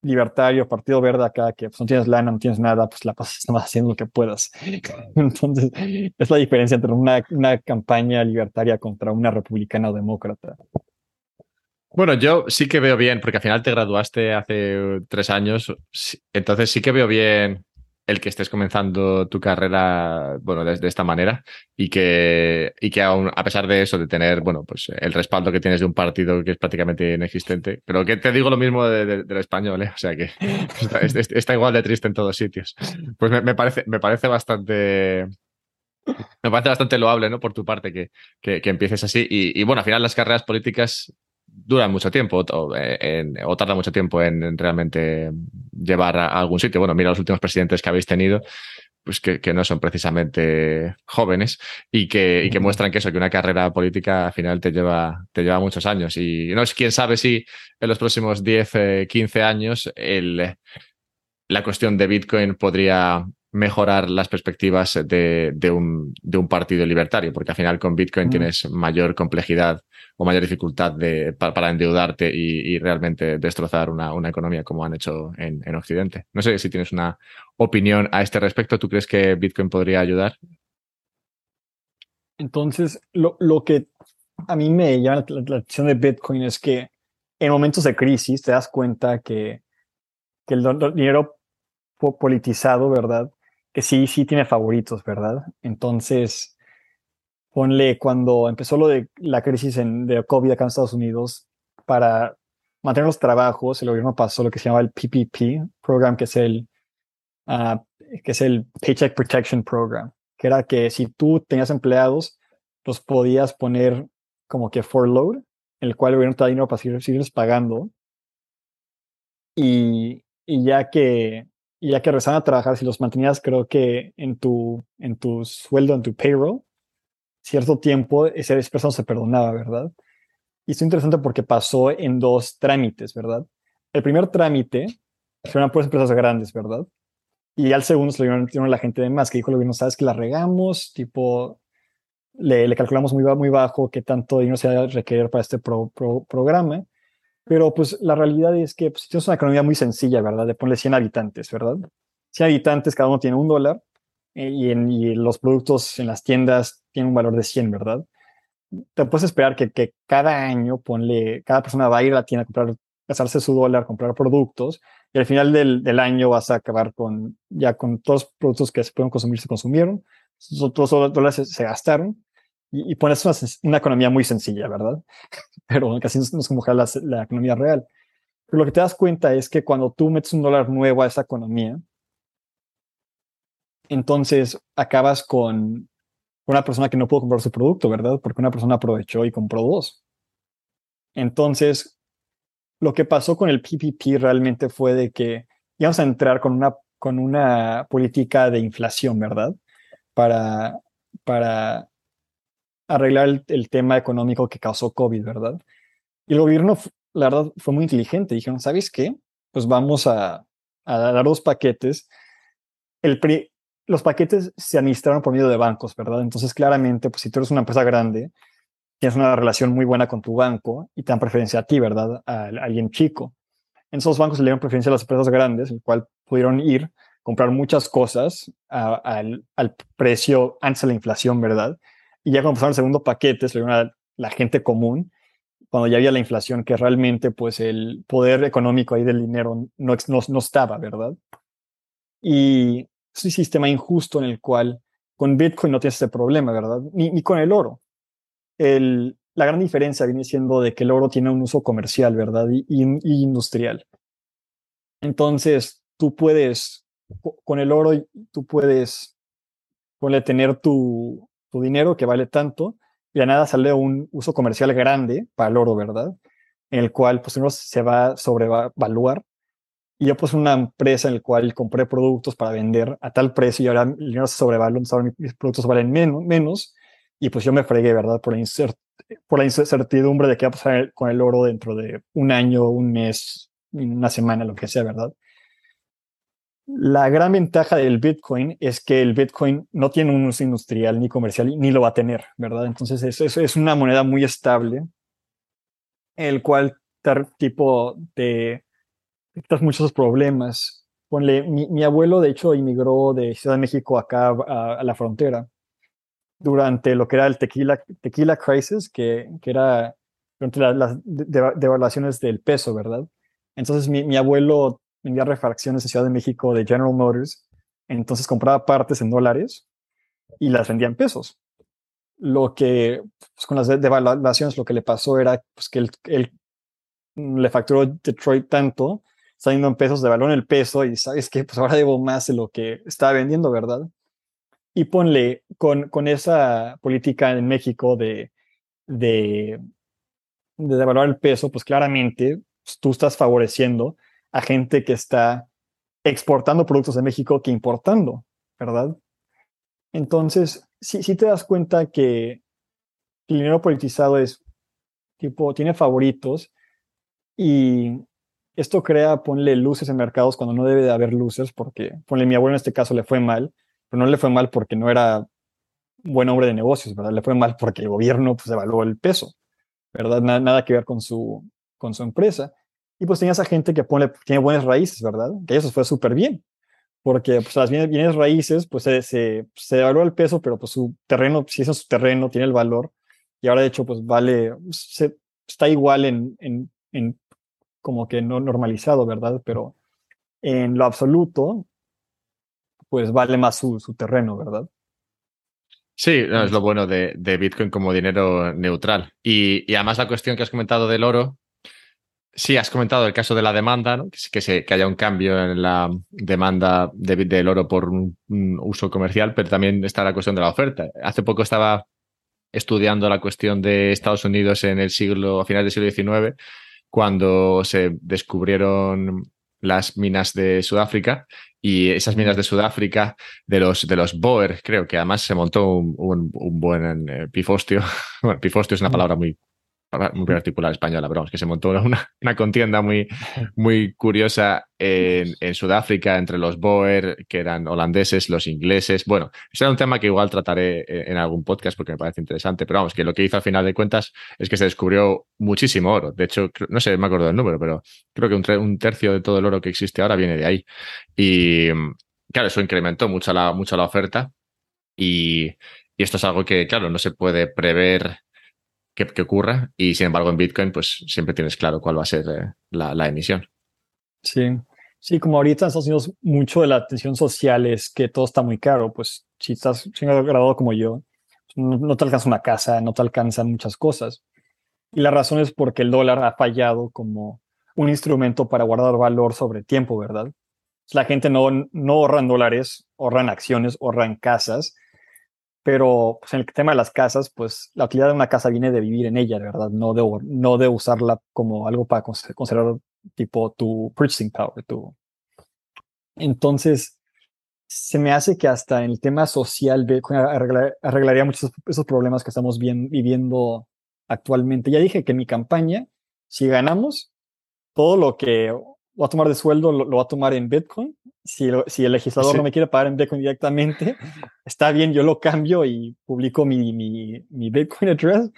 libertario, partido verde acá, que pues, no tienes lana, no tienes nada, pues la pasas más haciendo lo que puedas. [LAUGHS] Entonces, es la diferencia entre una, una campaña libertaria contra una republicana o demócrata. Bueno, yo sí que veo bien, porque al final te graduaste hace tres años, entonces sí que veo bien el que estés comenzando tu carrera, bueno, de, esta manera y que, y que aún, a pesar de eso, de tener, bueno, pues el respaldo que tienes de un partido que es prácticamente inexistente, pero que te digo lo mismo de, del español, ¿eh? o sea que [LAUGHS] está, igual de triste en todos sitios. Pues me, parece, me parece bastante... Me parece bastante loable, ¿no? Por tu parte que, que, empieces así. Y, y, bueno, al final las carreras políticas dura mucho tiempo o, eh, tarda mucho tiempo en, realmente llevar a, algún sitio. Bueno, mira los últimos presidentes que habéis tenido, pues que, no son precisamente jóvenes y que, que muestran que eso, que una carrera política al final te lleva, te lleva muchos años. Y no es quién sabe si en los próximos 10, 15 eh, años el, la cuestión de Bitcoin podría mejorar las perspectivas de, de, un, de, un, partido libertario, porque al final con Bitcoin tienes mayor complejidad o mayor dificultad de, para, endeudarte y, realmente destrozar una, una, economía como han hecho en, en, Occidente. No sé si tienes una opinión a este respecto. ¿Tú crees que Bitcoin podría ayudar? Entonces, lo, lo que a mí me llama la, atención de Bitcoin es que en momentos de crisis te das cuenta que, que el dinero politizado, ¿verdad? Que sí, sí tiene favoritos, ¿verdad? Entonces, ponle cuando empezó lo de la crisis en, de COVID acá en Estados Unidos, para mantener los trabajos, el gobierno pasó lo que se llama el PPP program, que es el, uh, que es el Paycheck Protection Program, que era que si tú tenías empleados, los podías poner como que for load, el cual el gobierno te da dinero para seguirles pagando. Y, y ya que y ya que regresaban a trabajar, si los mantenías, creo que en tu, en tu sueldo, en tu payroll, cierto tiempo, esa persona se perdonaba, ¿verdad? Y es interesante porque pasó en dos trámites, ¿verdad? El primer trámite fueron por empresas grandes, ¿verdad? Y al segundo se lo dieron a la gente de más, que dijo lo no sabes que la regamos, tipo, le, calculamos muy, muy bajo qué tanto dinero se va a requerir para este programa. Pero pues la realidad es que pues, tienes una economía muy sencilla, ¿verdad? De ponerle 100 habitantes, ¿verdad? 100 habitantes, cada uno tiene un dólar eh, y, en, y los productos en las tiendas tienen un valor de 100, ¿verdad? Te puedes esperar que, que cada año, ponle, cada persona va a ir a la tienda a comprar, gastarse su dólar, comprar productos y al final del, del, año vas a acabar con ya con todos los productos que se pueden consumir se consumieron, todos los dólares se, gastaron y, y pones una, una, economía muy sencilla, ¿verdad? [LAUGHS] Pero casi no es como la, la economía real. Pero lo que te das cuenta es que cuando tú metes un dólar nuevo a esa economía, entonces acabas con una persona que no pudo comprar su producto, ¿verdad? Porque una persona aprovechó y compró dos. Entonces, lo que pasó con el PPP realmente fue de que íbamos a entrar con una, con una política de inflación, ¿verdad? Para, para arreglar el, tema económico que causó COVID, ¿verdad? Y el gobierno, la verdad, fue muy inteligente. Dijeron, ¿sabes qué? Pues vamos a, dar dos paquetes. Los paquetes se administraron por medio de bancos, ¿verdad? Entonces, claramente, pues si tú eres una empresa grande, tienes una relación muy buena con tu banco y te dan preferencia a ti, ¿verdad? A, alguien chico. En esos bancos le dieron preferencia a las empresas grandes, el cual pudieron ir, comprar muchas cosas al, precio antes de la inflación, ¿verdad? Y ya cuando pasaron el segundo paquete, se a la gente común, cuando ya había la inflación, que realmente pues el poder económico ahí del dinero no, no, no estaba, ¿verdad? Y es un sistema injusto en el cual con Bitcoin no tienes ese problema, ¿verdad? Ni, con el oro. El, la gran diferencia viene siendo de que el oro tiene un uso comercial, ¿verdad? Y, industrial. Entonces, tú puedes, con el oro, tú puedes tener tu, tu dinero que vale tanto y a nada sale un uso comercial grande para el oro, ¿verdad? En el cual, pues, uno se va a sobrevaluar y yo puse una empresa en la cual compré productos para vender a tal precio y ahora el dinero se sobrevalúa, mis productos valen menos, menos y pues yo me fregué, ¿verdad? Por la, por la incertidumbre de qué va a pasar con el oro dentro de un año, un mes, una semana, lo que sea, ¿verdad? La gran ventaja del Bitcoin es que el Bitcoin no tiene un uso industrial ni comercial ni lo va a tener, ¿verdad? Entonces eso es, es una moneda muy estable, el cual tipo de muchos problemas. Ponle, mi, abuelo, de hecho, emigró de Ciudad de México acá a, la frontera durante lo que era el tequila, tequila crisis, que, que era durante las devaluaciones del peso, ¿verdad? Entonces mi, mi abuelo vendía refacciones en Ciudad de México de General Motors, entonces compraba partes en dólares y las vendía en pesos. Lo que, pues, con las devaluaciones, lo que le pasó era pues, que él, él le facturó Detroit tanto saliendo en pesos, de valor el peso y sabes que pues ahora debo más de lo que estaba vendiendo, ¿verdad? Y ponle con, con esa política en México de, de, de devaluar el peso, pues claramente pues, tú estás favoreciendo a gente que está exportando productos de México que importando, ¿verdad? Entonces, si sí te das cuenta que el dinero politizado es tipo, tiene favoritos y esto crea, ponle luces en mercados cuando no debe de haber luces, porque, ponle, mi abuelo en este caso le fue mal, pero no le fue mal porque no era buen hombre de negocios, ¿verdad? Le fue mal porque el gobierno pues evaluó el peso, ¿verdad? Nada, nada que ver con su, con su empresa. Y pues tenía esa gente que tiene buenas raíces, ¿verdad? Que eso fue súper bien, porque pues las bienes, raíces, pues se, se, se el peso, pero pues su terreno, si es su terreno, tiene el valor, y ahora de hecho pues vale, está igual en, en, en como que no normalizado, ¿verdad? Pero en lo absoluto, pues vale más su, terreno, ¿verdad? Sí, es lo bueno de, Bitcoin como dinero neutral. Y, además la cuestión que has comentado del oro, sí, has comentado el caso de la demanda, ¿no? que, se, que haya un cambio en la demanda de, del oro por un, uso comercial, pero también está la cuestión de la oferta. Hace poco estaba estudiando la cuestión de Estados Unidos en el siglo, a finales del siglo XIX, cuando se descubrieron las minas de Sudáfrica y esas minas de Sudáfrica de los, de los Boer, creo que además se montó un, un, buen eh, pifostio. [LAUGHS] Bueno, pifostio es una palabra muy muy articular española, pero vamos, que se montó [LAUGHS] una, una contienda muy, muy curiosa en, en, Sudáfrica entre los Boer, que eran holandeses, los ingleses. Bueno, ese era un tema que igual trataré en algún podcast porque me parece interesante, pero vamos, que lo que hizo al final de cuentas es que se descubrió muchísimo oro. De hecho, no sé, me acuerdo del número, pero creo que un, un tercio de todo el oro que existe ahora viene de ahí. Y claro, eso incrementó mucho la, mucho la oferta y, y esto es algo que, claro, no se puede prever que, ocurra y sin embargo en Bitcoin pues siempre tienes claro cuál va a ser eh, la, emisión. Sí, sí, como ahorita en Estados Unidos mucho de la atención social es que todo está muy caro, pues si estás graduado como yo, no, te alcanza una casa, no te alcanzan muchas cosas. Y la razón es porque el dólar ha fallado como un instrumento para guardar valor sobre tiempo, ¿verdad? La gente no, no ahorra en dólares, ahorra en acciones, ahorra en casas pero pues, en el tema de las casas, pues la utilidad de una casa viene de vivir en ella, ¿verdad? No de, no de usarla como algo para considerar tipo tu purchasing power. Tu... Entonces, se me hace que hasta en el tema social arreglaría muchos esos problemas que estamos bien, viviendo actualmente. Ya dije que mi campaña, si ganamos, todo lo que voy a tomar de sueldo lo, va a tomar en Bitcoin. Si, si el legislador no me quiere pagar en Bitcoin directamente, [LAUGHS] está bien, yo lo cambio y publico mi, mi, mi, Bitcoin address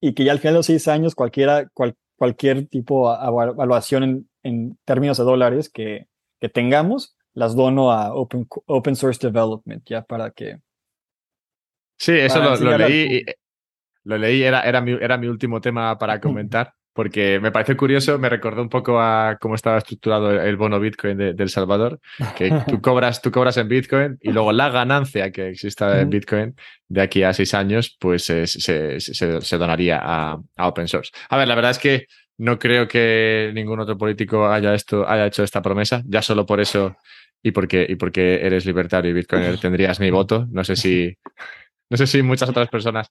y que ya al final de los seis años cualquiera, cualquier tipo de evaluación en, en, términos de dólares que, que tengamos, las dono a Open, open Source Development, ya para que... Sí, eso lo, lo, leí. Lo leí, era, era, mi, era mi último tema para [LAUGHS] comentar porque me pareció curioso, me recordó un poco a cómo estaba estructurado el bono Bitcoin de, El Salvador, que [LAUGHS] tú cobras, tú cobras en Bitcoin y luego la ganancia que exista en Bitcoin de aquí a seis años, pues se, se, donaría a, Open Source. A ver, la verdad es que no creo que ningún otro político haya, esto, haya hecho esta promesa, ya solo por eso y porque, y porque eres libertario y Bitcoin tendrías mi voto. No sé si, no sé si muchas otras personas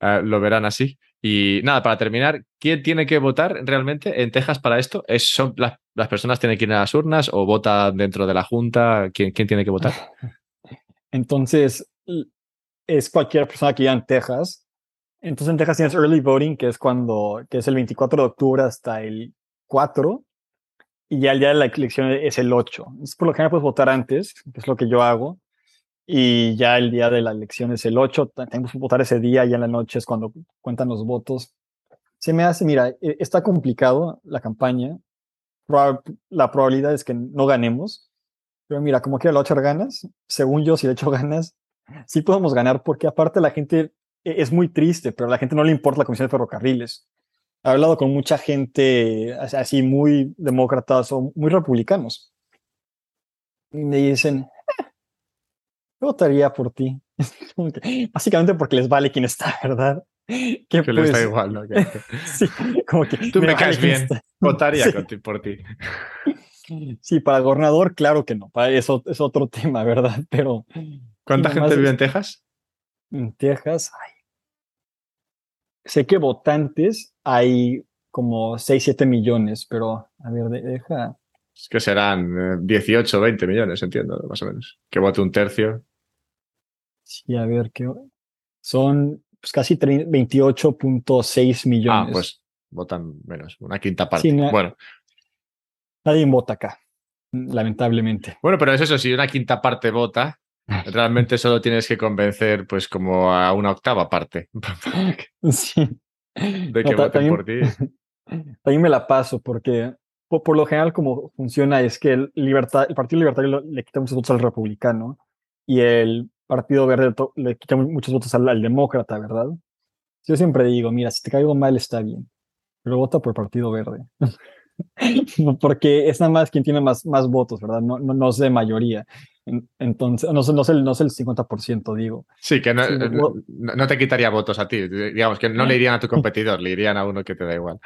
eh, lo verán así. Y nada, para terminar, ¿quién tiene que votar realmente en Texas para esto? ¿Es, ¿Son las, las personas tienen que ir a las urnas o vota dentro de la Junta? ¿Quién, quién tiene que votar? [LAUGHS] Entonces, es cualquier persona que en Texas. Entonces, en Texas tienes early voting, que es cuando, que es el 24 de octubre hasta el 4, y ya el día de la elección es el 8. Entonces, por lo general puedes votar antes, que es lo que yo hago y ya el día de la elección es el 8, tenemos que votar ese día y en la noche es cuando cuentan los votos. Se me hace, mira, e, está complicado la campaña, la probabilidad es que no ganemos, pero mira, como quiera lo echar ganas, según yo, si le echo ganas, sí podemos ganar, porque aparte la gente e, es muy triste, pero a la gente no le importa la Comisión de Ferrocarriles. He hablado con mucha gente así muy demócratas o muy republicanos. Y me dicen, votaría por ti. [LAUGHS] Básicamente porque les vale quién está, ¿verdad? Que, que les da igual, ¿no? [LAUGHS] sí, como que tú me, caes bien. Votaría por ti. [LAUGHS] Sí, para gobernador, claro que no. Para eso es otro tema, ¿verdad? Pero. ¿Cuánta gente vive en Texas? En Texas, ay. Sé que votantes hay como 6, 7 millones, pero a ver, deja. Es que serán 18 o 20 millones, entiendo, más o menos. Que vote un tercio. Sí, a ver, qué son pues, casi 28.6 millones. Ah, pues votan menos, una quinta parte. bueno. Nadie vota acá, lamentablemente. Bueno, pero es eso, si una quinta parte vota, [LAUGHS] realmente solo tienes que convencer pues como a una octava parte. [LAUGHS] sí. De que voten por ti. [LAUGHS] También me la paso porque por, lo general como funciona es que el, libertad, el Partido Libertario le quita muchos votos al republicano y el Partido Verde le quita muchos votos al, demócrata, ¿verdad? Yo siempre digo, mira, si te caigo mal está bien, pero vota por Partido Verde. [LAUGHS] Porque es nada más quien tiene más, más votos, ¿verdad? No, no, no es de mayoría. Entonces, no, no, es el, no es el 50%, digo. Sí, que no, no, te quitaría votos a ti. Digamos que no le irían a tu [LAUGHS] competidor, le irían a uno que te da igual.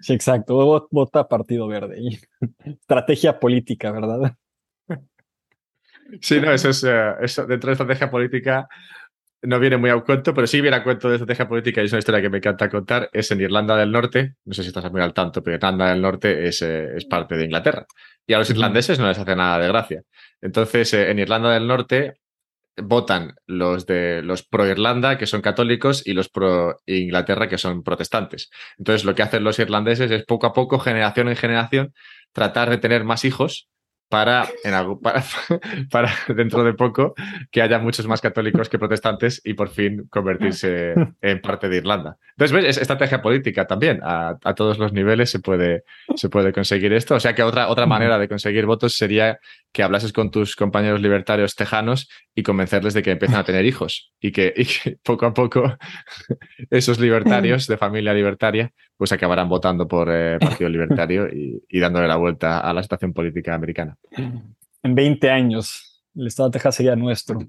Sí, exacto. Vota Partido Verde. [LAUGHS] Estrategia política, ¿verdad? Sí, no, eso es eh, eso dentro de estrategia política no viene muy a cuento, pero sí viene a cuento de estrategia política y es una historia que me encanta contar. Es en Irlanda del Norte, no sé si estás muy al tanto, pero Irlanda del Norte es, eh, es parte de Inglaterra y a los irlandeses no les hace nada de gracia. Entonces, eh, en Irlanda del Norte votan los de los pro Irlanda, que son católicos, y los pro Inglaterra, que son protestantes. Entonces, lo que hacen los irlandeses es poco a poco, generación en generación, tratar de tener más hijos para, en para, [LAUGHS] para, dentro de poco que haya muchos más católicos que protestantes y por fin convertirse [LAUGHS] en parte de Irlanda. Entonces, ¿ves? Es estrategia política también. A, todos los niveles se puede, se puede conseguir esto. O sea que otra, otra manera de conseguir votos sería que hablases con tus compañeros libertarios tejanos y convencerles de que empiecen a tener hijos y que, y que poco a poco [LAUGHS] esos libertarios de familia libertaria pues acabarán votando por el eh, Partido Libertario y, dándole la vuelta a la situación política americana. En 20 años, el Estado de Texas sería nuestro.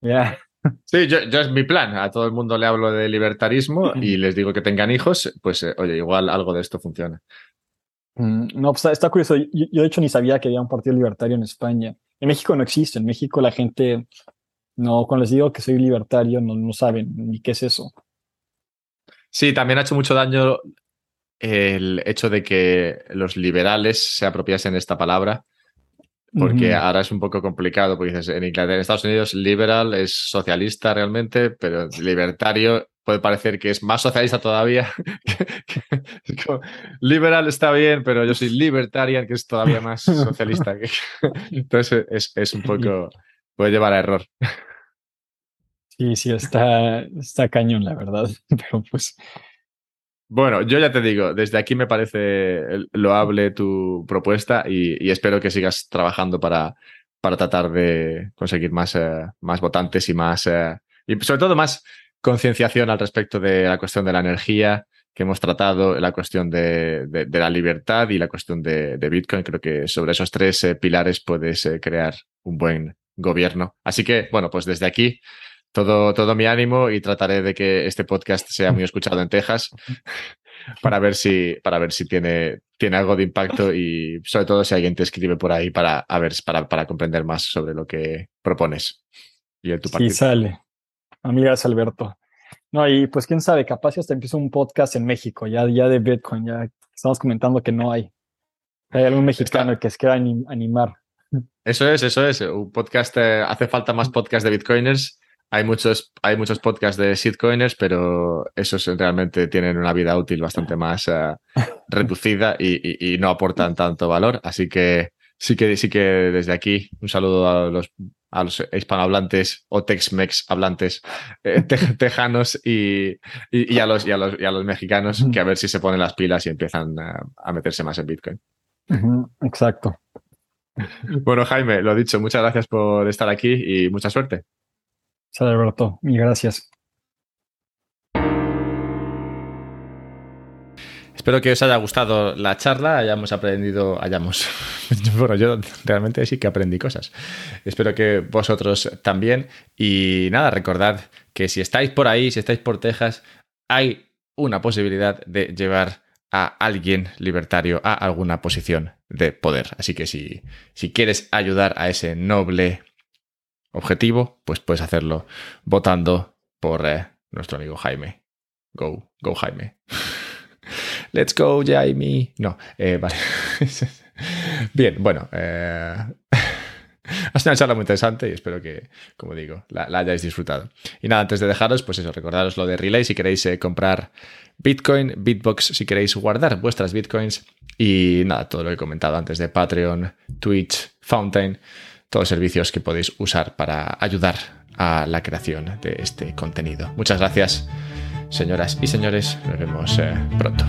Ya. Sí, yo, es mi plan. A todo el mundo le hablo de libertarismo y [LAUGHS] les digo que tengan hijos, pues eh, oye, igual algo de esto funciona. Mm, no, pues está curioso. Yo, de hecho ni sabía que había un partido libertario en España. En México no existe. En México la gente, no, cuando les digo que soy libertario, no, no saben ni qué es eso. Sí, también ha hecho mucho daño el hecho de que los liberales se apropiasen de esta palabra, porque ahora es un poco complicado, porque dices, en Inglaterra, en Estados Unidos, liberal es socialista realmente, pero libertario puede parecer que es más socialista todavía. [LAUGHS] liberal está bien, pero yo soy libertarian, que es todavía más socialista. [LAUGHS] Entonces es, es un poco, puede llevar a error. Sí, sí, está, está cañón, la verdad. [LAUGHS] Pero pues. Bueno, yo ya te digo, desde aquí me parece loable tu propuesta y, espero que sigas trabajando para, para tratar de conseguir más, eh, más votantes y más. Eh, y sobre todo más concienciación al respecto de la cuestión de la energía que hemos tratado, la cuestión de, de, la libertad y la cuestión de, de, Bitcoin. Creo que sobre esos tres eh, pilares puedes crear un buen gobierno. Así que, bueno, pues desde aquí todo, todo mi ánimo y trataré de que este podcast sea muy escuchado en Texas [LAUGHS] para ver si, para ver si tiene, tiene algo de impacto y sobre todo si alguien te escribe por ahí para, a ver, para, para comprender más sobre lo que propones y el tu partido. Sí, sale. Amigas Alberto. No, y pues quién sabe, capaz hasta empieza un podcast en México, ya, ya de Bitcoin, ya estamos comentando que no hay. Hay algún mexicano que se quiera animar. Eso es, eso es. Un podcast, eh, hace falta más podcast de Bitcoiners hay muchos, hay muchos podcasts de shitcoiners, pero esos realmente tienen una vida útil bastante más eh, [LAUGHS] reducida y, no aportan tanto valor. Así que sí que sí que desde aquí un saludo a los, a los hispanohablantes o Tex-Mex hablantes eh, [LAUGHS] tejanos y, y, a los, y, a los, y a los mexicanos que a ver si se ponen las pilas y empiezan a, a meterse más en Bitcoin. Exacto. Bueno, Jaime, lo dicho, muchas gracias por estar aquí y mucha suerte. Sale, Alberto. Mil gracias. Espero que os haya gustado la charla, hayamos aprendido, hayamos. [LAUGHS] bueno, yo realmente sí que aprendí cosas. Espero que vosotros también. Y nada, recordad que si estáis por ahí, si estáis por Texas, hay una posibilidad de llevar a alguien libertario a alguna posición de poder. Así que si, si quieres ayudar a ese noble objetivo, pues puedes hacerlo votando por eh, nuestro amigo Jaime. Go, go Jaime. [LAUGHS] Let's go, Jaime. No, eh, vale. [LAUGHS] Bien, bueno. Eh, [LAUGHS] ha sido una charla muy interesante y espero que, como digo, la, hayáis disfrutado. Y nada, antes de dejaros, pues eso, recordaros lo de Relay si queréis comprar Bitcoin, Bitbox si queréis guardar vuestras Bitcoins y nada, todo lo que he comentado antes de Patreon, Twitch, Fountain todos servicios que podéis usar para ayudar a la creación de este contenido. Muchas gracias, señoras y señores. Nos vemos eh, pronto.